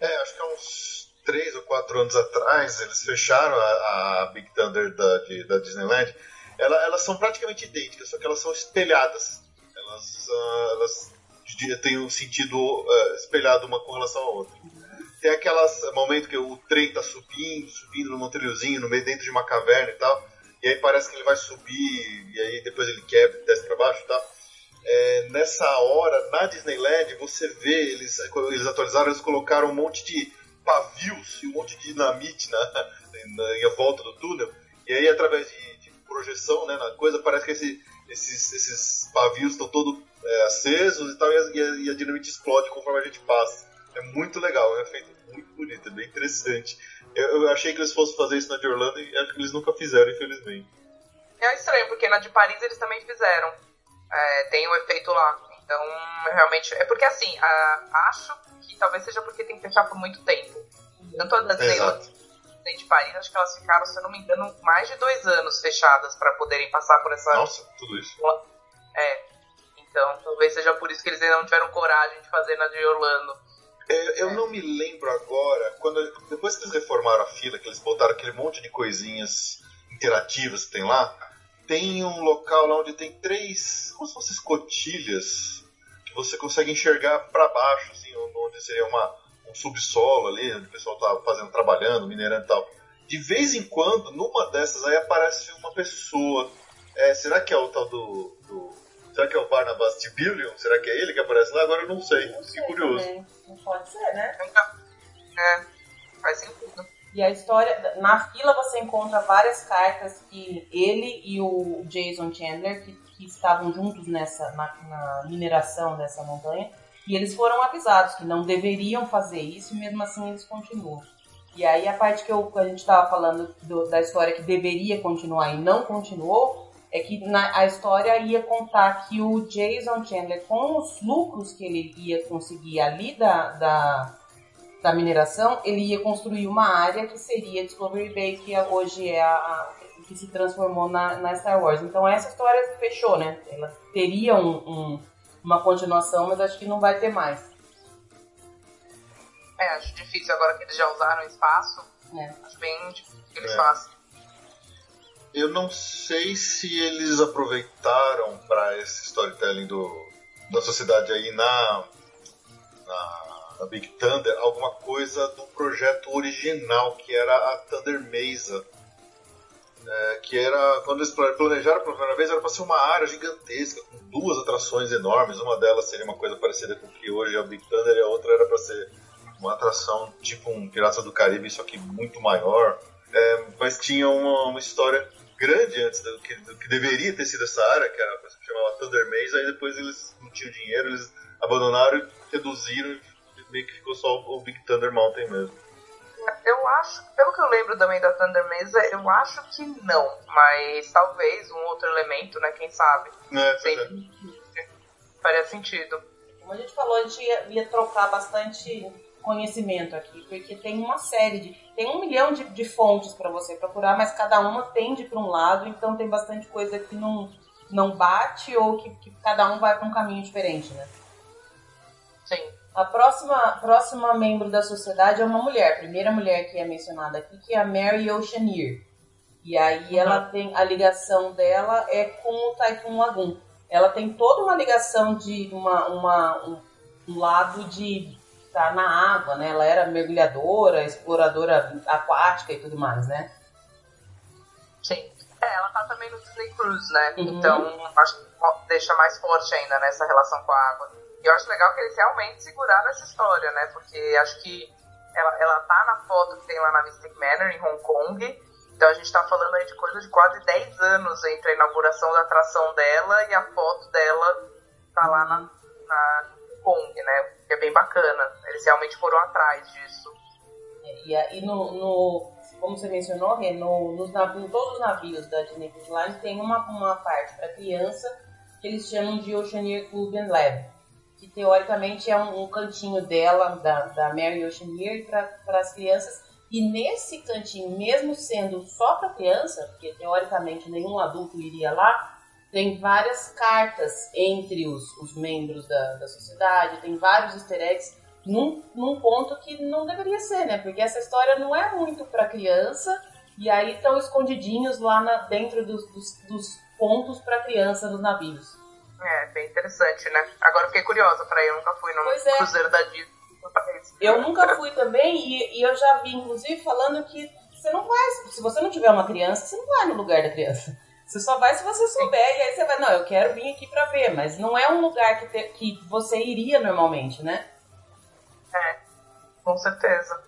É, acho que é uns três ou quatro anos atrás, eles fecharam a, a Big Thunder da, de, da Disneyland. Ela, elas são praticamente idênticas, só que elas são espelhadas. Elas, uh, elas têm um sentido uh, espelhado uma com relação à outra. Tem aquelas momento que o trem está subindo, subindo num trilhozinho, no meio dentro de uma caverna e tal, e aí parece que ele vai subir, e aí depois ele quebra, desce para baixo tal. É, nessa hora, na Disneyland, você vê, eles, eles atualizaram, eles colocaram um monte de pavios e um monte de dinamite na, na, em volta do túnel. E aí, através de, de projeção né, na coisa, parece que esse, esses, esses pavios estão todos é, acesos e tal, e a, e a, dinamite explode conforme a gente passa. É muito legal, é um efeito muito bonito, é bem interessante. Eu, eu, achei que eles fossem fazer isso na de Orlando e acho que eles nunca fizeram, infelizmente. É estranho, porque na de Paris eles também fizeram. É, tem o um efeito lá. Então, realmente. É porque assim, a, acho que talvez seja porque tem que fechar por muito tempo. Tanto a das de Paris, acho que elas ficaram, se eu não me engano, mais de dois anos fechadas para poderem passar por essa. Nossa, tudo isso. É. Então, talvez seja por isso que eles ainda não tiveram coragem de fazer na de Orlando. É, eu não me lembro agora, quando depois que eles reformaram a fila, que eles botaram aquele monte de coisinhas interativas que tem lá, tem um local lá onde tem três, como se fossem escotilhas, que você consegue enxergar para baixo, assim, onde seria uma, um subsolo ali, onde o pessoal tá fazendo, trabalhando, minerando e tal. De vez em quando, numa dessas aí aparece uma pessoa. É, será que é o tal do, do Será que é o Barnabas de Billion? Será que é ele que aparece lá? Agora eu não sei. Não Fiquei curioso. Também. Não pode ser, né? É, faz sentido. E a história, na fila você encontra várias cartas que ele e o Jason Chandler, que, que estavam juntos nessa na, na mineração dessa montanha, e eles foram avisados que não deveriam fazer isso e mesmo assim eles continuam. E aí a parte que, eu, que a gente estava falando do, da história que deveria continuar e não continuou, é que na, a história ia contar que o Jason Chandler, com os lucros que ele ia conseguir ali da, da, da mineração, ele ia construir uma área que seria Discovery Bay, que hoje é a, a que se transformou na, na, Star Wars. Então essa história fechou, né? Ela teria um, um uma continuação, mas acho que não vai ter mais. É, acho difícil agora que eles já usaram o espaço. É. Acho bem difícil que eles é. façam. Eu não sei se eles aproveitaram para esse storytelling do, da sociedade aí na, na, na, Big Thunder alguma coisa do projeto original, que era a Thunder Mesa. É, que era, quando eles planejaram pela primeira vez, era para ser uma área gigantesca, com duas atrações enormes. Uma delas seria uma coisa parecida com o que hoje é a Big Thunder, e a outra era para ser uma atração tipo um Piratas do Caribe, só que muito maior. É, mas tinha uma, uma, história grande antes do que, do que, deveria ter sido essa área, que era coisa que chamava Thunder Maze, aí depois eles não tinham dinheiro, eles abandonaram e reduziram e meio que ficou só o Big Thunder Mountain mesmo. Eu acho, pelo que eu lembro também da Thunder Mesa, eu acho que não, mas talvez um outro elemento, né? Quem sabe? É, Sim. É. Faria sentido. Como a gente falou, a gente ia, ia trocar bastante conhecimento aqui, porque tem uma série de. Tem um milhão de, de fontes para você procurar, mas cada uma tende para um lado, então tem bastante coisa que não, não bate ou que, que cada um vai para um caminho diferente, né? Sim. A próxima, próxima membro da sociedade é uma mulher, a primeira mulher que é mencionada aqui, que é a Mary Oceaneer. E aí uhum. ela tem a ligação dela é com o Typhoon Lagoon. Ela tem toda uma ligação de uma, uma um, um lado de estar na água, né? Ela era mergulhadora, exploradora aquática e tudo mais, né? Sim. É, ela tá também no Disney Cruise, né? Uhum. Então, acho que deixa mais forte ainda nessa relação com a água. E eu acho legal que eles realmente seguraram essa história, né? Porque acho que ela, ela tá na foto que tem lá na Mystic Manor, em Hong Kong. Então a gente tá falando aí de coisa de quase 10 anos entre a inauguração da atração dela e a foto dela tá lá na, na Kong, né? É bem bacana. Eles realmente foram atrás disso. É, e aí no, no, como você mencionou, Rê, no, nos navios, todos os navios da Disney Cruise Line tem uma, uma parte para criança que eles chamam de Oceaneer Club and Lab, que teoricamente é um, um cantinho dela, da, da Mary Oceaneer, para as crianças. E nesse cantinho, mesmo sendo só para criança, porque teoricamente nenhum adulto iria lá, tem várias cartas entre os, os membros da, da sociedade, tem vários easter eggs num, num ponto que não deveria ser, né? Porque essa história não é muito para criança e aí estão escondidinhos lá na, dentro dos, dos, dos pontos para criança nos navios. É, bem interessante, né? Agora fiquei curiosa para eu nunca fui no é. cruzeiro da Disney. Eu nunca fui também e, e eu já vi, inclusive, falando que você não vai, se você não tiver uma criança, você não vai no lugar da criança. Você só vai se você souber, e aí você vai, não, eu quero vir aqui pra ver, mas não é um lugar que, te, que você iria normalmente, né? É, com certeza.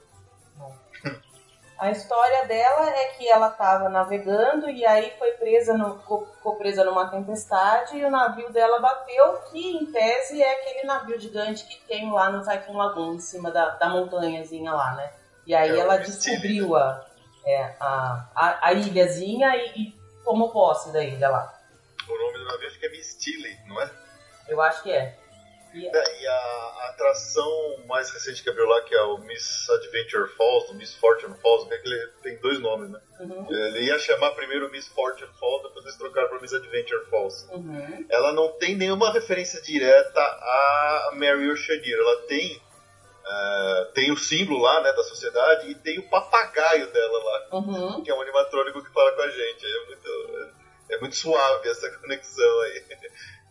A história dela é que ela estava navegando e aí foi presa no, ficou presa numa tempestade e o navio dela bateu, que em tese é aquele navio gigante que tem lá no Typhoon Lagoon, em cima da, da montanhazinha lá, né? E aí é ela descobriu a, é, a, a, a ilhazinha e, e tomou posse da ilha lá. O nome do navio acho que é Miss não é? Eu acho que é. E, é, e a, a, atração mais recente que abriu lá, que é o Miss Adventure Falls, o Miss Fortune Falls, que é aquele, tem dois nomes, né? Uhum. Ele ia chamar primeiro Miss Fortune Falls, depois eles trocaram para Miss Adventure Falls. Uhum. Ela não tem nenhuma referência direta a Mary Oceaneer. Ela tem Uh, tem o símbolo lá, né, da sociedade, e tem o papagaio dela lá, uhum. que é um animatrônico que fala com a gente. É muito, é muito suave essa conexão aí.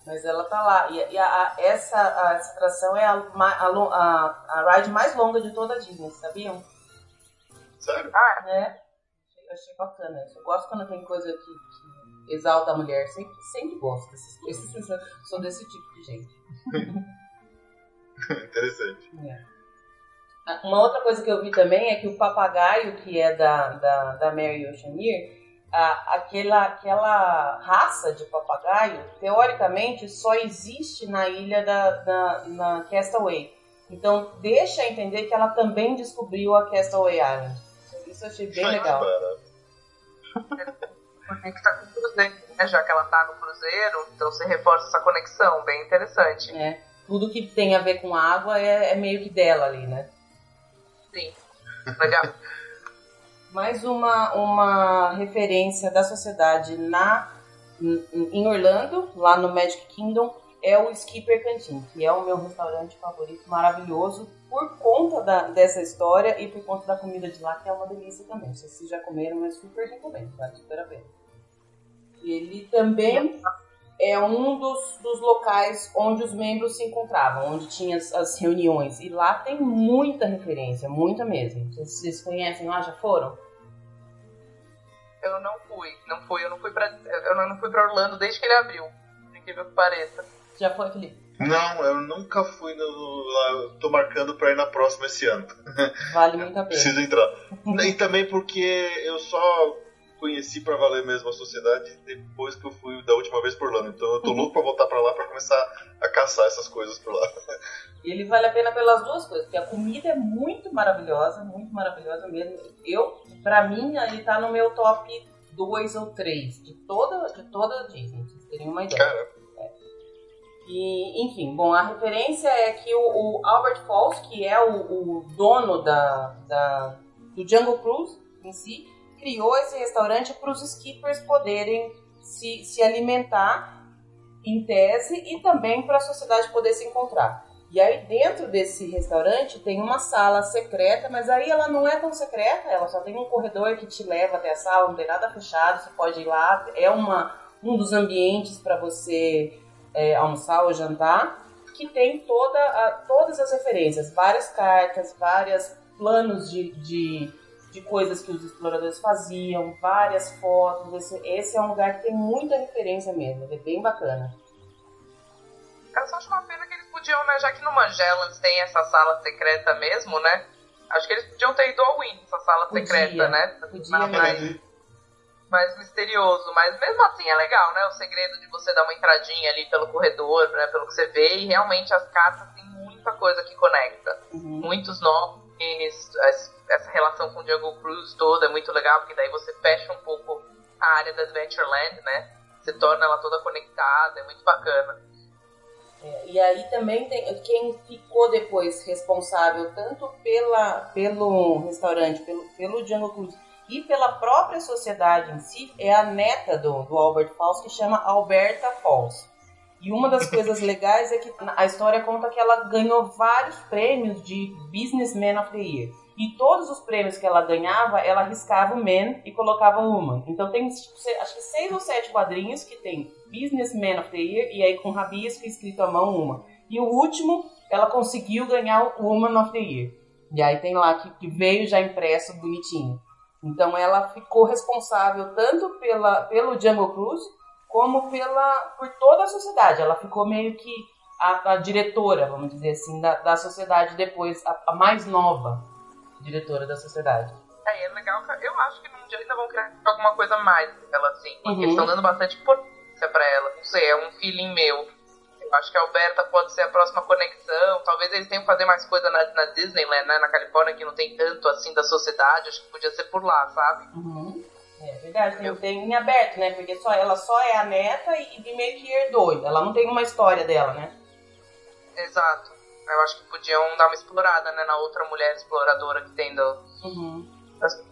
Mas ela tá lá. E, e a, a, essa, a, essa atração é a, a, a, ride mais longa de toda a Disney, sabiam? Sério? Ah, é. Eu achei bacana. Eu gosto quando tem coisa que, que exalta a mulher. Sempre, sempre gosto dessas coisas. Sou desse tipo de gente. Interessante. É. Uma outra coisa que eu vi também é que o papagaio, que é da, da, da Mary Oceaneer, aquela, aquela raça de papagaio, teoricamente, só existe na ilha da, da na Castaway. Então, deixa entender que ela também descobriu a Castaway Island. Isso eu achei bem legal. Conecta com o cruzeiro, né? Já que ela tá no cruzeiro, então você reforça essa conexão, bem interessante. É. Tudo que tem a ver com água é, é meio que dela ali, né? Sim. Legal. Mais uma, uma referência da sociedade na em Orlando, lá no Magic Kingdom, é o Skipper Canteen, que é o meu restaurante favorito, maravilhoso, por conta da, dessa história e por conta da comida de lá, que é uma delícia também. Não sei se vocês já comeram, mas super recomendo, vale super a pena. Ele também é um dos, dos locais onde os membros se encontravam, onde tinha as, as reuniões. E lá tem muita referência, muita mesmo. Vocês, vocês conhecem lá, já foram? Eu não fui, não fui, eu não fui pra, eu não fui pra Orlando desde que ele abriu, por incrível que pareça. Já foi, Felipe? Não, eu nunca fui no, lá. Eu tô marcando pra ir na próxima esse ano. Vale muito a pena. Preciso entrar. e também porque eu só conheci pra valer mesmo a sociedade depois que eu fui da última vez por lá. Então eu tô louco pra voltar pra lá pra começar a caçar essas coisas por lá. E ele vale a pena pelas duas coisas, porque a comida é muito maravilhosa, muito maravilhosa mesmo. Eu, pra mim, ele tá no meu top 2 ou 3 de toda, de toda a Disney, pra vocês terem uma ideia. Cara, E, enfim, bom, a referência é que o, o Albert Falls, que é o, o dono da, da, do Jungle Cruise em si, criou esse restaurante para os skippers poderem se, se alimentar em tese e também para a sociedade poder se encontrar. E aí dentro desse restaurante tem uma sala secreta, mas aí ela não é tão secreta, ela só tem um corredor que te leva até a sala, não tem nada fechado, você pode ir lá, é uma, um dos ambientes para você é, almoçar ou jantar, que tem toda a, todas as referências, várias cartas, vários planos de, de, de, coisas que os exploradores faziam, várias fotos. Esse, esse, é um lugar que tem muita referência mesmo, é bem bacana. Eu só acho uma pena que eles podiam, né, já que no Magellan tem essa sala secreta mesmo, né? Acho que eles podiam ter ido ao Win, essa sala Podia, secreta, né? Podia mais, mais misterioso. Mas mesmo assim é legal, né? O segredo de você dar uma entradinha ali pelo corredor, né? Pelo que você vê. E realmente as cartas têm muita coisa que conecta. Uhum. Muitos nomes, essa relação com o Jungle Cruise toda é muito legal, porque daí você fecha um pouco a área da Adventureland, né? Você torna ela toda conectada, é muito bacana. É, e aí também tem quem ficou depois responsável tanto pela, pelo restaurante, pelo, pelo Jungle Cruise e pela própria sociedade em si é a neta do, do Albert Falls que chama Alberta Falls. E uma das coisas legais é que a história conta que ela ganhou vários prêmios de Businessman of the Year. E todos os prêmios que ela ganhava, ela riscava o man e colocava uma. Então tem acho que seis ou sete quadrinhos que tem Businessman of the Year e aí com rabisco escrito à mão uma. E o último, ela conseguiu ganhar o Woman of the Year. E aí tem lá que, que veio já impresso bonitinho. Então ela ficou responsável tanto pela, pelo Jungle Cruise como pela por toda a sociedade. Ela ficou meio que a, a diretora, vamos dizer assim, da, da sociedade depois, a, a, mais nova diretora da sociedade. É, é legal. Eu acho que num dia ainda vão criar alguma coisa mais dela, assim. Porque uhum. eles estão dando bastante importância pra ela. Não sei, é um feeling meu. Eu acho que a Alberta pode ser a próxima conexão. Talvez eles tenham que fazer mais coisa na, na Disneyland, né? Na Califórnia, que não tem tanto assim da sociedade. Acho que podia ser por lá, sabe? Uhum. É verdade, tem, tem em aberto, né? Porque só, ela só é a neta e, e meio que herdou. Ela não tem uma história dela, né? Exato. Eu acho que podiam dar uma explorada, né? Na outra mulher exploradora que tem do... Uhum. Das...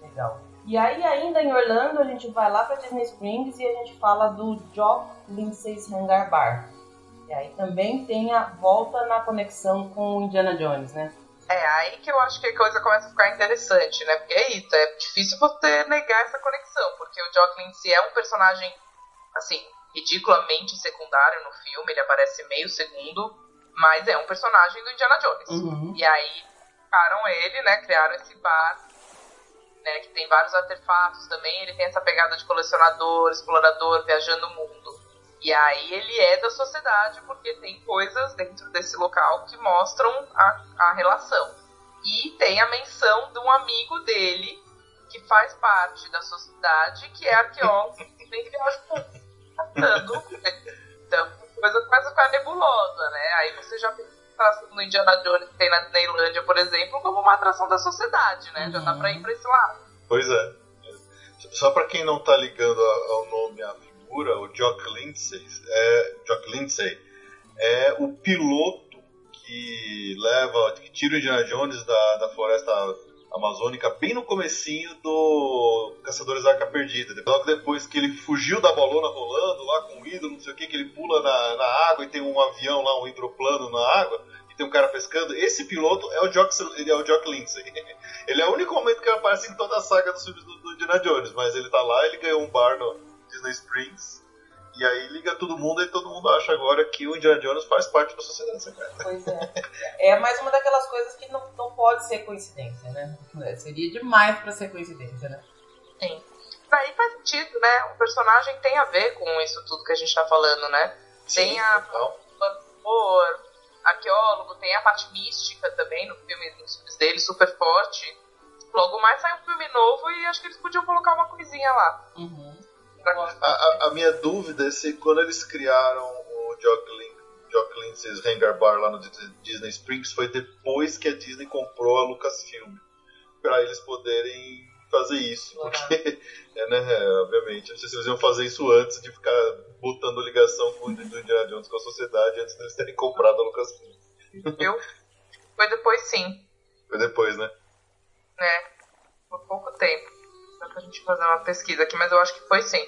Legal. E aí, ainda em Orlando, a gente vai lá pra Disney Springs e a gente fala do Jock Lindsay's Hangar Bar. E aí também tem a volta na conexão com Indiana Jones, né? É, aí que eu acho que a coisa começa a ficar interessante, né? Porque é isso, é difícil você negar essa conexão, porque o Jock Lindsay é um personagem, assim, ridiculamente secundário no filme, ele aparece meio segundo, mas é um personagem do Indiana Jones. Uhum. E aí, criaram ele, né? Criaram esse bar, né? Que tem vários artefatos também, ele tem essa pegada de colecionador, explorador, viajando o mundo. E aí ele é da sociedade porque tem coisas dentro desse local que mostram a, a relação. E tem a menção de um amigo dele que faz parte da sociedade, que é arqueólogo, que vem viaja passando. Então, coisa começa a ficar nebulosa, né? Aí você já pensa no Indiana Jones que tem na Disneylândia, por exemplo, como uma atração da sociedade, né? Já dá pra ir pra esse lado. Pois é. Só pra quem não tá ligando ao nome à figura, o Jock Lindsay é, Jock Lindsay é o piloto que leva, que tira o Indiana Jones da, da floresta amazônica bem no comecinho do Caçadores da Arca Perdida. Logo depois que ele fugiu da bolona rolando lá com o ídolo, não sei o que, que ele pula na, na água e tem um avião lá, um hidroplano na água, e tem um cara pescando. Esse piloto é o Jock, ele é o Jock Lindsay. Ele é o único momento que aparece em toda a saga dos filmes do, do Indiana Jones, mas ele tá lá, ele ganhou um bar no, Disney Springs. E aí liga todo mundo e todo mundo acha agora que o Indiana Jones faz parte da sociedade secreta. Pois é. É mais uma daquelas coisas que não, não pode ser coincidência, né? É, seria demais para ser coincidência, né? Sim. Daí faz sentido, né? O personagem tem a ver com isso tudo que a gente tá falando, né? Sim, tem a por arqueólogo, tem a parte mística também no filme, nos filmes dele, super forte. Logo mais sai um filme novo e acho que eles podiam colocar uma coisinha lá. Uhum. A, a, a, minha dúvida é se quando eles criaram o Jock, Jock Lindsay's Hangar Bar lá no Disney Springs foi depois que a Disney comprou a Lucasfilm para eles poderem fazer isso, porque, é, né, obviamente, não sei se eles iam fazer isso antes de ficar botando ligação com o Indiana Jones com a sociedade antes de eles terem comprado a Lucasfilm. Viu? Foi depois sim. Foi depois, né? É, por pouco tempo. Dá pra gente fazer uma pesquisa aqui, mas eu acho que foi sim.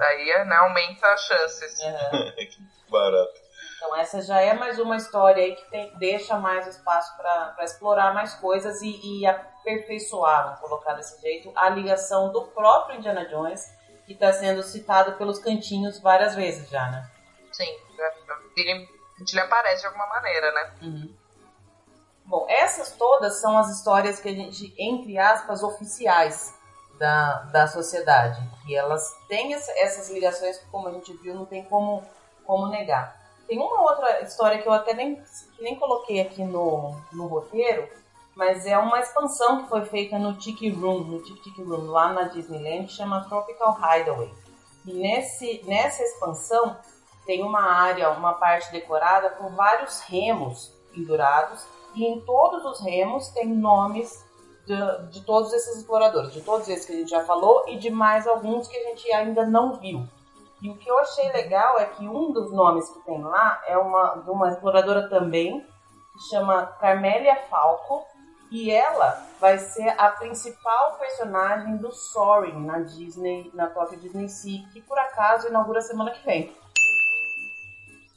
Daí né, aumenta as chances. Uhum. que barato. Então essa já é mais uma história aí que tem, deixa mais espaço para explorar mais coisas e, e aperfeiçoar, vamos colocar desse jeito, a ligação do próprio Indiana Jones, que está sendo citado pelos cantinhos várias vezes já, né? Sim, ele, ele aparece de alguma maneira, né? Uhum. Bom, essas todas são as histórias que a gente, entre aspas, oficiais da, da sociedade. E elas têm essas ligações que, como a gente viu, não tem como, como negar. Tem uma outra história que eu até nem, nem coloquei aqui no, no roteiro, mas é uma expansão que foi feita no Tiki Room, no Tiki Tiki Room, lá na Disneyland, que chama Tropical Hideaway. E nesse, nessa expansão tem uma área, uma parte decorada com vários remos pendurados, e em todos os remos tem nomes de, de todos esses exploradores, de todos esses que a gente já falou e de mais alguns que a gente ainda não viu. E o que eu achei legal é que um dos nomes que tem lá é uma, de uma exploradora também, que chama Carmélia Falco, e ela vai ser a principal personagem do Soaring na Disney, na Tokyo Disney Sea, que por acaso inaugura semana que vem.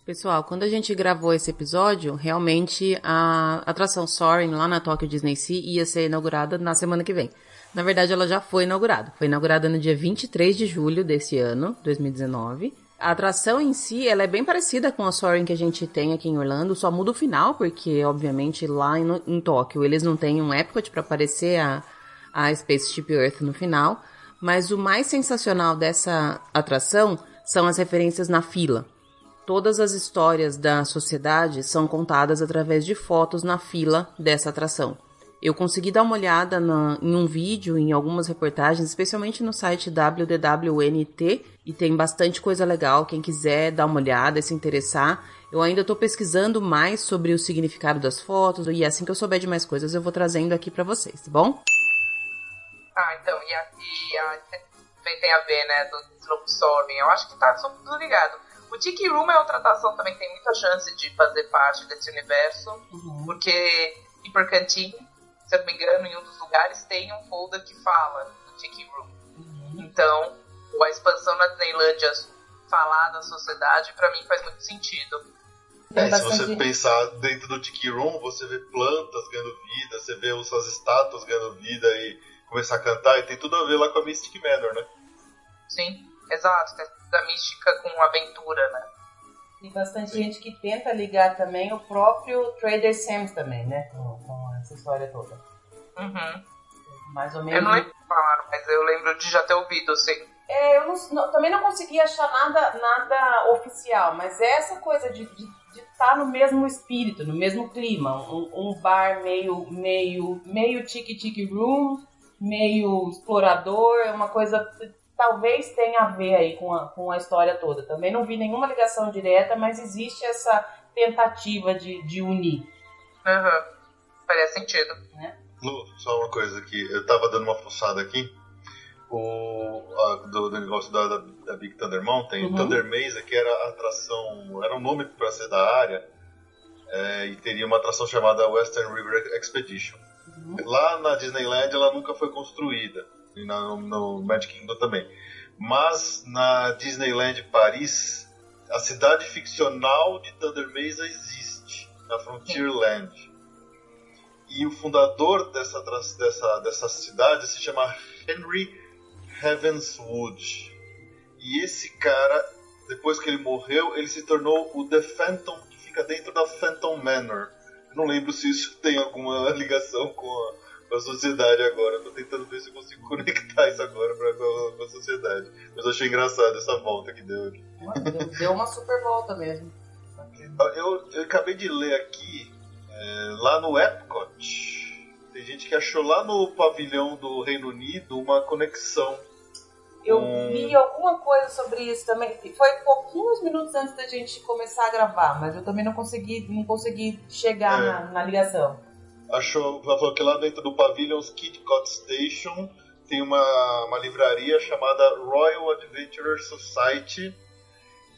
Pessoal, quando a gente gravou esse episódio, realmente a atração Soaring lá na Tokyo Disney Sea ia ser inaugurada na semana que vem. Na verdade, ela já foi inaugurada. Foi inaugurada no dia 23 de julho desse ano, 2019. A atração em si, ela é bem parecida com a Soaring que a gente tem aqui em Orlando, só muda o final, porque, obviamente, lá em, em Tóquio eles não têm um Epcot para aparecer a, a Spaceship Earth no final. Mas o mais sensacional dessa atração são as referências na fila. Todas as histórias da sociedade são contadas através de fotos na fila dessa atração. Eu consegui dar uma olhada na, em um vídeo, em algumas reportagens, especialmente no site WDWNT, e tem bastante coisa legal. Quem quiser dar uma olhada e se interessar, eu ainda estou pesquisando mais sobre o significado das fotos, e assim que eu souber de mais coisas, eu vou trazendo aqui para vocês, tá bom? Ah, então, e, a, e a, também tem a ver, né, do Slope Storming. Eu acho que tá tudo ligado. O Tiki Room é outra atração também que tem muita chance de fazer parte desse universo, uhum. porque Hyper Canteen se eu não me engano, em um dos lugares tem um folder que fala do Tiki Room. Uhum. Então, a expansão na Disneylândia falar da sociedade, para mim faz muito sentido. É, se você pensar dentro do Tiki Room, você vê plantas ganhando vida, você vê suas estátuas ganhando vida e começar a cantar, e tem tudo a ver lá com a Mystic Manor, né? Sim, exato, tem da mística com aventura, né? Tem bastante Sim. gente que tenta ligar também o próprio Trader Sam's também, né? Com, com essa história toda. Uhum. Mais ou menos. Eu não lembro claro, mas eu lembro de já ter ouvido, sim. É, eu não, não, também não consegui achar nada, nada oficial, mas é essa coisa de estar tá no mesmo espírito, no mesmo clima. Um, um bar meio, meio, meio tiki-tiki room, meio explorador, é uma coisa talvez tenha a ver aí com a, com a história toda. Também não vi nenhuma ligação direta, mas existe essa tentativa de, de unir. Uhum. Faria sentido. Né? Lu, só uma coisa aqui. Eu tava dando uma fuçada aqui. O, a, do, do, negócio da, da, da, Big Thunder Mountain. Uhum. Thunder Mesa, que era a atração... Era um nome para ser da área. É, e teria uma atração chamada Western River Expedition. Uhum. Lá na Disneyland ela nunca foi construída e no, no Magic Kingdom também. Mas na Disneyland Paris, a cidade ficcional de Thunder Mesa existe, na Frontierland. E o fundador dessa, dessa, dessa cidade se chama Henry Heavenswood. E esse cara, depois que ele morreu, ele se tornou o The Phantom que fica dentro da Phantom Manor. Não lembro se isso tem alguma ligação com a, com a sociedade agora. Tô tentando ver se eu consigo conectar isso agora pra, com, a, com a sociedade. Mas eu achei engraçado essa volta que deu aqui. Deu uma super volta mesmo. Eu, eu acabei de ler aqui, é, lá no Epcot, tem gente que achou lá no pavilhão do Reino Unido uma conexão. Eu vi alguma coisa sobre isso também. Foi pouquinhos minutos antes da gente começar a gravar, mas eu também não consegui, não consegui chegar é. na, na, ligação. Achou, falou que lá dentro do pavilhão Skidcot Station tem uma, uma livraria chamada Royal Adventurer Society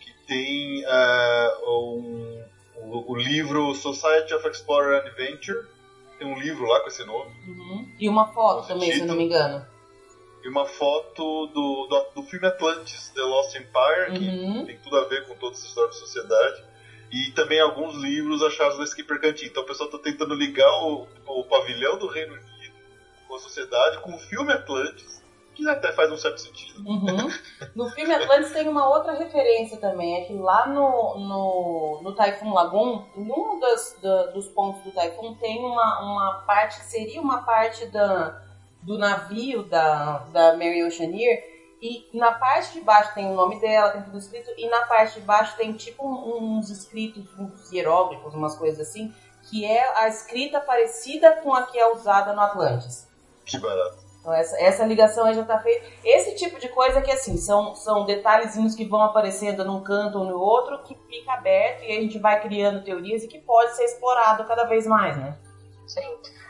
que tem uh, um, o, o livro Society of Explorer and Adventure tem um livro lá com esse nome. Uhum. E uma foto também, título. se não me engano. E uma foto do, do, do filme Atlantis, The Lost Empire, que tem tudo a ver com toda essa história de sociedade. E também alguns livros achados da Skipper Cantin. Então o pessoal está tentando ligar o, o pavilhão do Reino Unido com a sociedade com o filme Atlantis que até faz um certo sentido. Uhum. No filme Atlantis tem uma outra referência também, é que lá no, no, no Typhoon Lagoon, em um dos, do, dos pontos do Typhoon tem uma, uma parte que seria uma parte da, do navio da, da Mary Oceaneer, e na parte de baixo tem o nome dela, tem tudo escrito, e na parte de baixo tem tipo uns escritos, uns hieróglifos, umas coisas assim, que é a escrita parecida com a que é usada no Atlantis. Que barato. Então essa, essa ligação aí já está feita. Esse tipo de coisa que assim, são, são detalhezinhos que vão aparecendo num canto ou no outro, que fica aberto e a gente vai criando teorias e que pode ser explorado cada vez mais, né? Sim.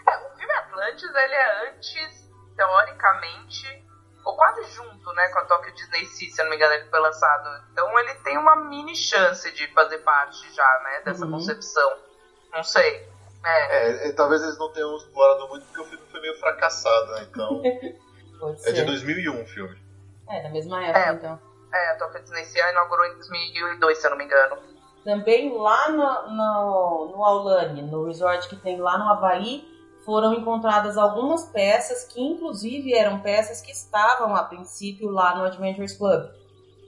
É, o filme Atlantis, ele é antes, teoricamente, ou quase junto, né, com a Tokyo Disney Sea, se eu não me engano, ele foi lançado. Então ele tem uma mini chance de fazer parte já, né, dessa uhum. concepção. Não sei. É. é. talvez eles não tenham explorado muito porque o filme foi meio fracassado, né? Então. é de 2001 o filme. É, da mesma época, é. então. É, a Top Disney inaugurou em 2002, se eu não me engano. Também lá no, no, no Aulane, no resort que tem lá no Havaí, foram encontradas algumas peças que, inclusive, eram peças que estavam a princípio lá no Adventures Club.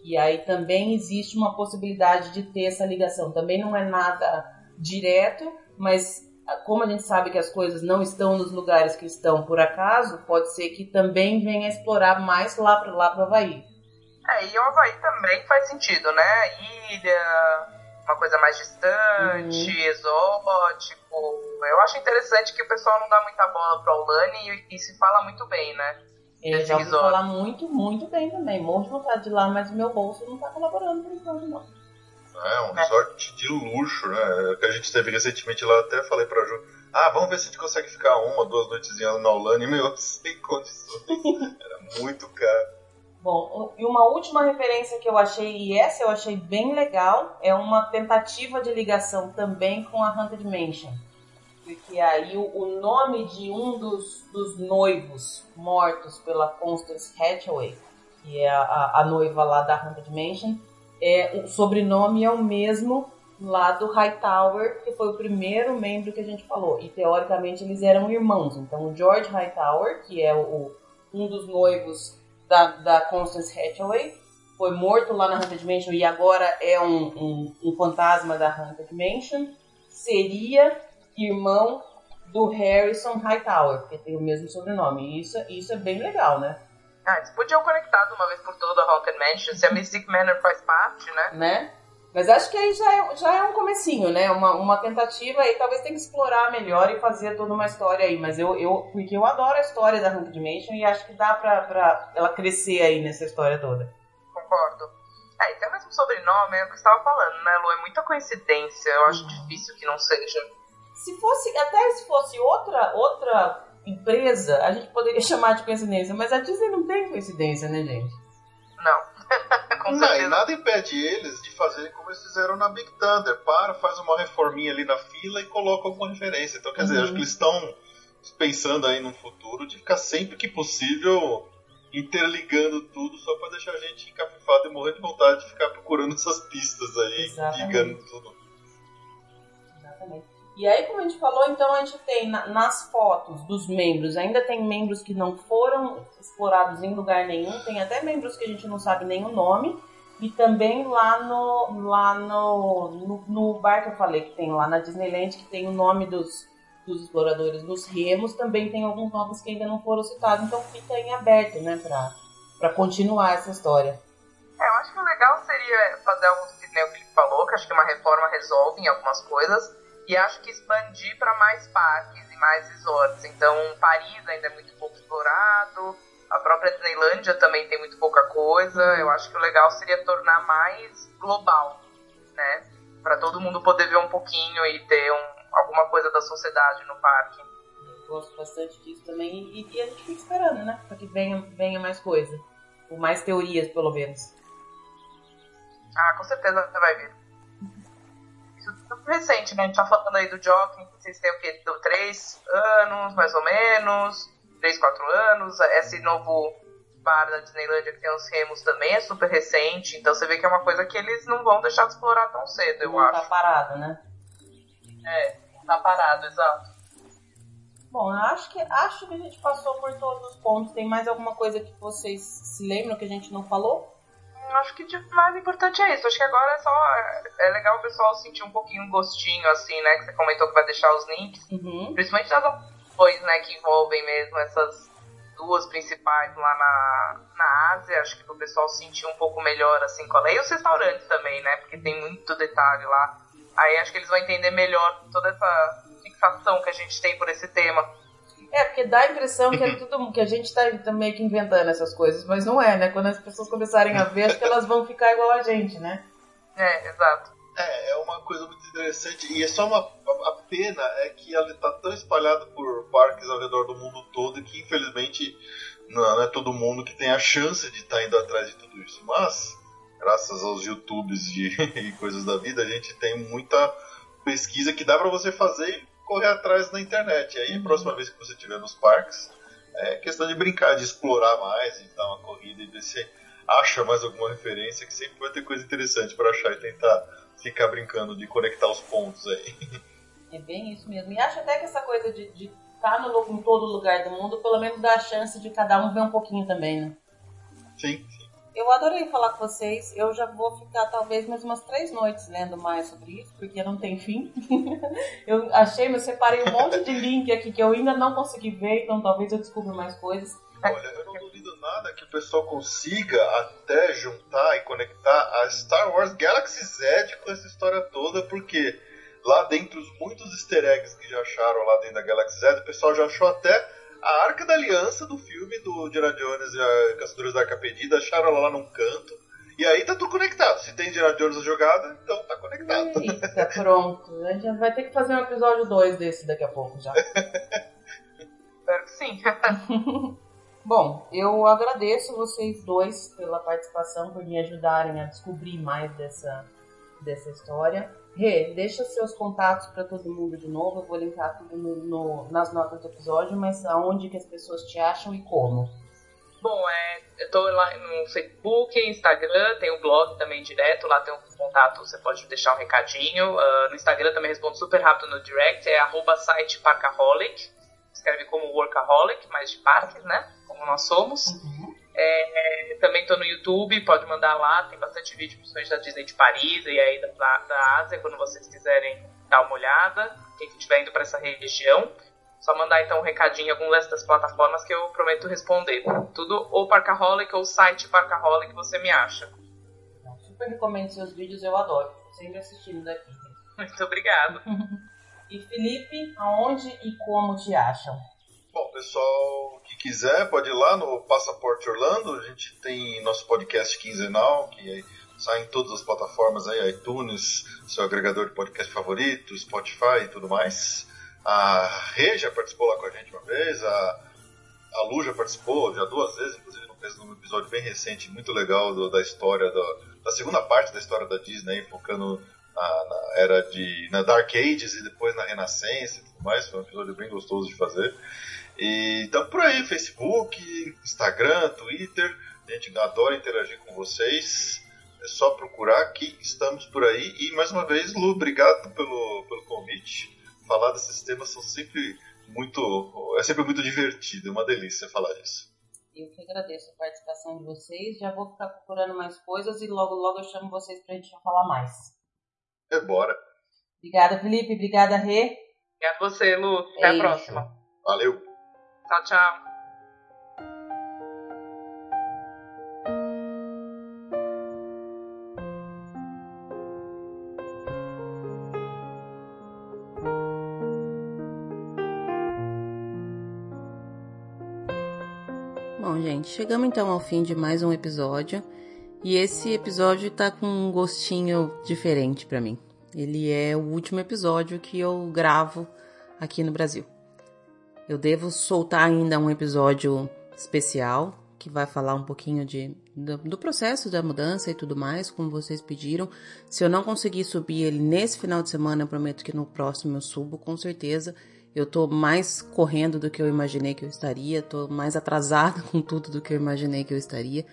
E aí também existe uma possibilidade de ter essa ligação. Também não é nada direto, mas como a gente sabe que as coisas não estão nos lugares que estão por acaso, pode ser que também venha explorar mais lá para lá para o Havaí. É, e o Havaí também faz sentido, né? Ilha, uma coisa mais distante, uhum. exótico. Eu acho interessante que o pessoal não dá muita bola para o e, e, se fala muito bem, né? Eu já ouvi falar muito, muito bem também. Morro de vontade de ir lá, mas o meu bolso não está colaborando por enquanto, não. É um resort de luxo, né? Que a gente teve recentemente lá, até falei pra Ju. Ah, vamos ver se a gente consegue ficar uma, duas noitezinhas na Holanda. E, meu, sem condições. Era muito caro. Bom, e uma última referência que eu achei, e essa eu achei bem legal, é uma tentativa de ligação também com a Haunted Mansion. Porque aí o, nome de um dos, dos noivos mortos pela Constance Hathaway, que é a, a, a noiva lá da Haunted Mansion, é, o sobrenome é o mesmo lá do Hightower, que foi o primeiro membro que a gente falou. E teoricamente eles eram irmãos. Então o George Hightower, que é o, um dos noivos da, da Constance Hathaway, foi morto lá na Haunted Mansion e agora é um, um, um fantasma da Haunted Mansion, seria irmão do Harrison Hightower, porque tem o mesmo sobrenome. Isso, isso é bem legal, né? Ah, eles podiam conectar de uma vez por todas a Haunted Mansion, se a Mystic Manor faz parte, né? Né? Mas acho que aí já é, já é um comecinho, né? Uma, uma tentativa aí, talvez tenha que explorar melhor e fazer toda uma história aí. Mas eu, eu porque eu adoro a história da Haunted Mansion e acho que dá pra, pra ela crescer aí nessa história toda. Concordo. É, e o mesmo sobrenome, é o que você estava falando, né, Lu? É muita coincidência, eu acho uhum. difícil que não seja. Se fosse, até se fosse outra, outra empresa, a gente poderia chamar de coincidência, mas a Disney não tem coincidência, né, gente? Não. não, e nada impede eles de fazerem como eles fizeram na Big Thunder. Para, faz uma reforminha ali na fila e coloca alguma referência. Então, quer uhum. dizer, acho que eles estão pensando aí no futuro de ficar sempre que possível interligando tudo só para deixar a gente encafifado e morrer de vontade de ficar procurando essas pistas aí, ligando tudo. Exatamente. E aí, como a gente falou, então a gente tem na, nas fotos dos membros, ainda tem membros que não foram explorados em lugar nenhum, tem até membros que a gente não sabe nem o nome. E também lá no lá no, no, no, bar que eu falei que tem lá na Disneyland, que tem o nome dos, dos exploradores dos remos, também tem alguns nomes que ainda não foram citados, então fica em aberto, né, para continuar essa história. É, eu acho que o legal seria fazer algo que o Felipe falou, que acho que uma reforma resolve em algumas coisas, e acho que expandir para mais parques e mais resorts. Então, Paris ainda é muito pouco explorado, a própria Disneylândia também tem muito pouca coisa. Eu acho que o legal seria tornar mais global, né? Para todo mundo poder ver um pouquinho e ter um, alguma coisa da sociedade no parque. Eu gosto bastante disso também e, e a gente fica esperando, né? Para que venha, venha mais coisa. Com mais teorias, pelo menos. Ah, com certeza você vai ver. Recente, né? A gente tá falando aí do Jockey, vocês têm o quê? Três anos, mais ou menos 3, 4 anos. Esse novo bar da Disneylandia que tem os remos também é super recente. Então você vê que é uma coisa que eles não vão deixar de explorar tão cedo, eu não acho. Tá parado, né? É, tá parado, exato. Bom, eu acho que, acho que a gente passou por todos os pontos. Tem mais alguma coisa que vocês se lembram que a gente não falou? Acho que o mais importante é isso. Acho que agora é só. É legal o pessoal sentir um pouquinho um gostinho, assim, né? Que você comentou que vai deixar os links. Uhum. Principalmente das questões né, que envolvem mesmo essas duas principais lá na, na Ásia, acho que o pessoal sentiu um pouco melhor assim qual é. E os restaurantes também, né? Porque tem muito detalhe lá. Aí acho que eles vão entender melhor toda essa fixação que a gente tem por esse tema. É, porque dá a impressão que é tudo que a gente tá, tá meio que inventando essas coisas, mas não é, né? Quando as pessoas começarem a ver, acho que elas vão ficar igual a gente, né? É, exato. É, é uma coisa muito interessante e é só uma a pena é que ela está tão espalhada por parques ao redor do mundo todo que infelizmente não, é todo mundo que tem a chance de estar tá indo atrás de tudo isso. Mas graças aos YouTubes de, e coisas da vida a gente tem muita pesquisa que dá para você fazer correr atrás na internet. E aí, a próxima vez que você estiver nos parques, é questão de brincar, de explorar mais, e dar uma corrida e ver se acha mais alguma referência, que sempre vai ter coisa interessante para achar e tentar ficar brincando de conectar os pontos aí. É bem isso mesmo. E acho até que essa coisa de estar tá no, em todo lugar do mundo, pelo menos dá a chance de cada um ver um pouquinho também, né? Sim, sim. Eu adorei falar com vocês. Eu já vou ficar talvez mais umas três noites lendo mais sobre isso, porque não tem fim. eu achei, eu separei um monte de link aqui que eu ainda não consegui ver, então talvez eu descubra mais coisas. Olha, eu não duvido nada que o pessoal consiga até juntar e conectar a Star Wars Galaxy Z com essa história toda, porque lá dentro os muitos easter eggs que já acharam lá dentro da Galaxy Z, o pessoal já achou até a Arca da Aliança do filme do Indiana Jones e a Caçadores da Arca Perdida, acharam ela lá num canto. E aí tá tudo conectado. Se tem Indiana Jones jogada, então tá conectado. Eita, pronto. A gente vai ter que fazer um episódio 2 desse daqui a pouco já. Espero que sim. Bom, eu agradeço vocês dois pela participação, por me ajudarem a descobrir mais dessa, dessa história. Rê, deixa seus contatos para todo mundo de novo. Eu vou linkar tudo no, no, nas notas do episódio, mas aonde que as pessoas te acham e como? Bom, é, eu tô lá no Facebook, Instagram, tem o blog também direto, lá tem um contato, você pode deixar um recadinho. Uh, no Instagram também respondo super rápido no direct, é arroba site Parkaholic. Escreve como workaholic, mas de parques, né? como nós somos. Uhum. É, também estou no YouTube, pode mandar lá, tem bastante vídeo, principalmente da Disney de Paris e aí da, da Ásia, quando vocês quiserem dar uma olhada, quem estiver indo para essa região. Só mandar então um recadinho em alguma dessas plataformas que eu prometo responder. Tudo ou Parkaholic ou site Parkaholic você me acha. Super recomendo seus vídeos, eu adoro. sempre assistindo daqui. Muito obrigado. e Felipe, aonde e como te acham? Bom, pessoal que quiser pode ir lá no Passaporte Orlando. A gente tem nosso podcast quinzenal que sai em todas as plataformas aí, iTunes, seu agregador de podcast favorito, Spotify e tudo mais. A Rê já participou lá com a gente uma vez, a, a Lu já participou já duas vezes, inclusive um episódio bem recente, muito legal do, da história, do, da segunda parte da história da Disney, focando na, na, era de na Dark Ages e depois na Renascença e tudo mais. Foi um episódio bem gostoso de fazer. E então por aí, Facebook, Instagram, Twitter, a gente adora interagir com vocês. É só procurar que estamos por aí. E mais uma vez, Lu, obrigado pelo, pelo convite. falar desses temas são sempre muito. É sempre muito divertido, é uma delícia falar disso. Eu que agradeço a participação de vocês. Já vou ficar procurando mais coisas e logo logo eu chamo vocês pra gente falar mais. É, bora. Obrigada, Felipe. Obrigada, Rê. Obrigada a você, Lu. Até a próxima. Valeu. Tchau, tchau. Bom, gente, chegamos então ao fim de mais um episódio. E esse episódio tá com um gostinho diferente para mim. Ele é o último episódio que eu gravo aqui no Brasil. Eu devo soltar ainda um episódio especial que vai falar um pouquinho de, do, do, processo da mudança e tudo mais, como vocês pediram. Se eu não conseguir subir ele nesse final de semana, eu prometo que no próximo eu subo, com certeza. Eu tô mais correndo do que eu imaginei que eu estaria, tô mais atrasada com tudo do que eu imaginei que eu estaria.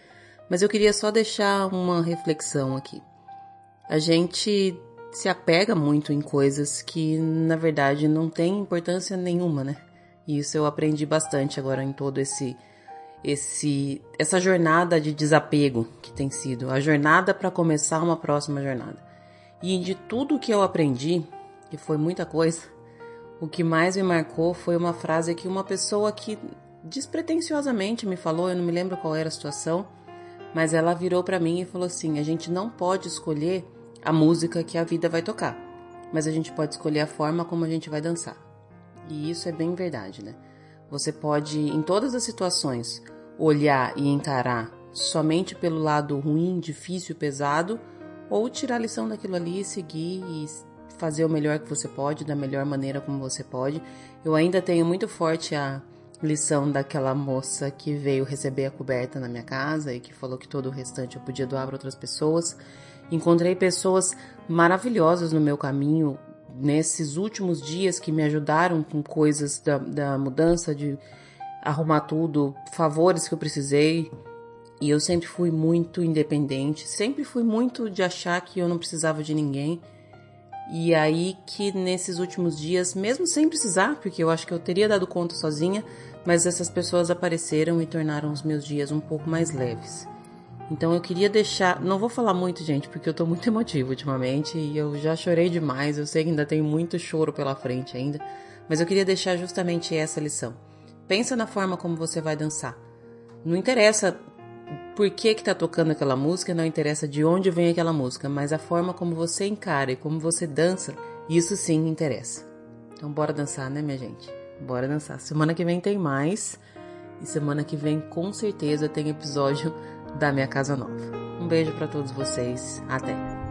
Mas eu queria só deixar uma reflexão aqui. A gente se apega muito em coisas que na verdade não tem importância nenhuma, né? E isso eu aprendi bastante agora em todo esse esse essa jornada de desapego que tem sido, a jornada para começar uma próxima jornada. E de tudo que eu aprendi, que foi muita coisa, o que mais me marcou foi uma frase que uma pessoa que despretensiosamente me falou, eu não me lembro qual era a situação, mas ela virou para mim e falou assim: "A gente não pode escolher a música que a vida vai tocar, mas a gente pode escolher a forma como a gente vai dançar". E isso é bem verdade, né? Você pode, em todas as situações, olhar e encarar somente pelo lado ruim, difícil, pesado, ou tirar a lição daquilo ali e seguir e fazer o melhor que você pode, da melhor maneira como você pode. Eu ainda tenho muito forte a lição daquela moça que veio receber a coberta na minha casa e que falou que todo o restante eu podia doar para outras pessoas. Encontrei pessoas maravilhosas no meu caminho nesses últimos dias que me ajudaram com coisas da, da mudança, de arrumar tudo, favores que eu precisei. E eu sempre fui muito independente, sempre fui muito de achar que eu não precisava de ninguém. E aí que nesses últimos dias, mesmo sem precisar, porque eu acho que eu teria dado conta sozinha, mas essas pessoas apareceram e tornaram os meus dias um pouco mais leves. Então eu queria deixar, não vou falar muito, gente, porque eu tô muito emotivo ultimamente e eu já chorei demais, eu sei que ainda tenho muito choro pela frente ainda, mas eu queria deixar justamente essa lição. Pensa na forma como você vai dançar. Não interessa por que que tá tocando aquela música, não interessa de onde vem aquela música, mas a forma como você encara e como você dança, isso sim interessa. Então bora dançar, né, minha gente? Bora dançar. Semana que vem tem mais. E semana que vem com certeza tem episódio da minha casa nova. Um beijo para todos vocês. Até.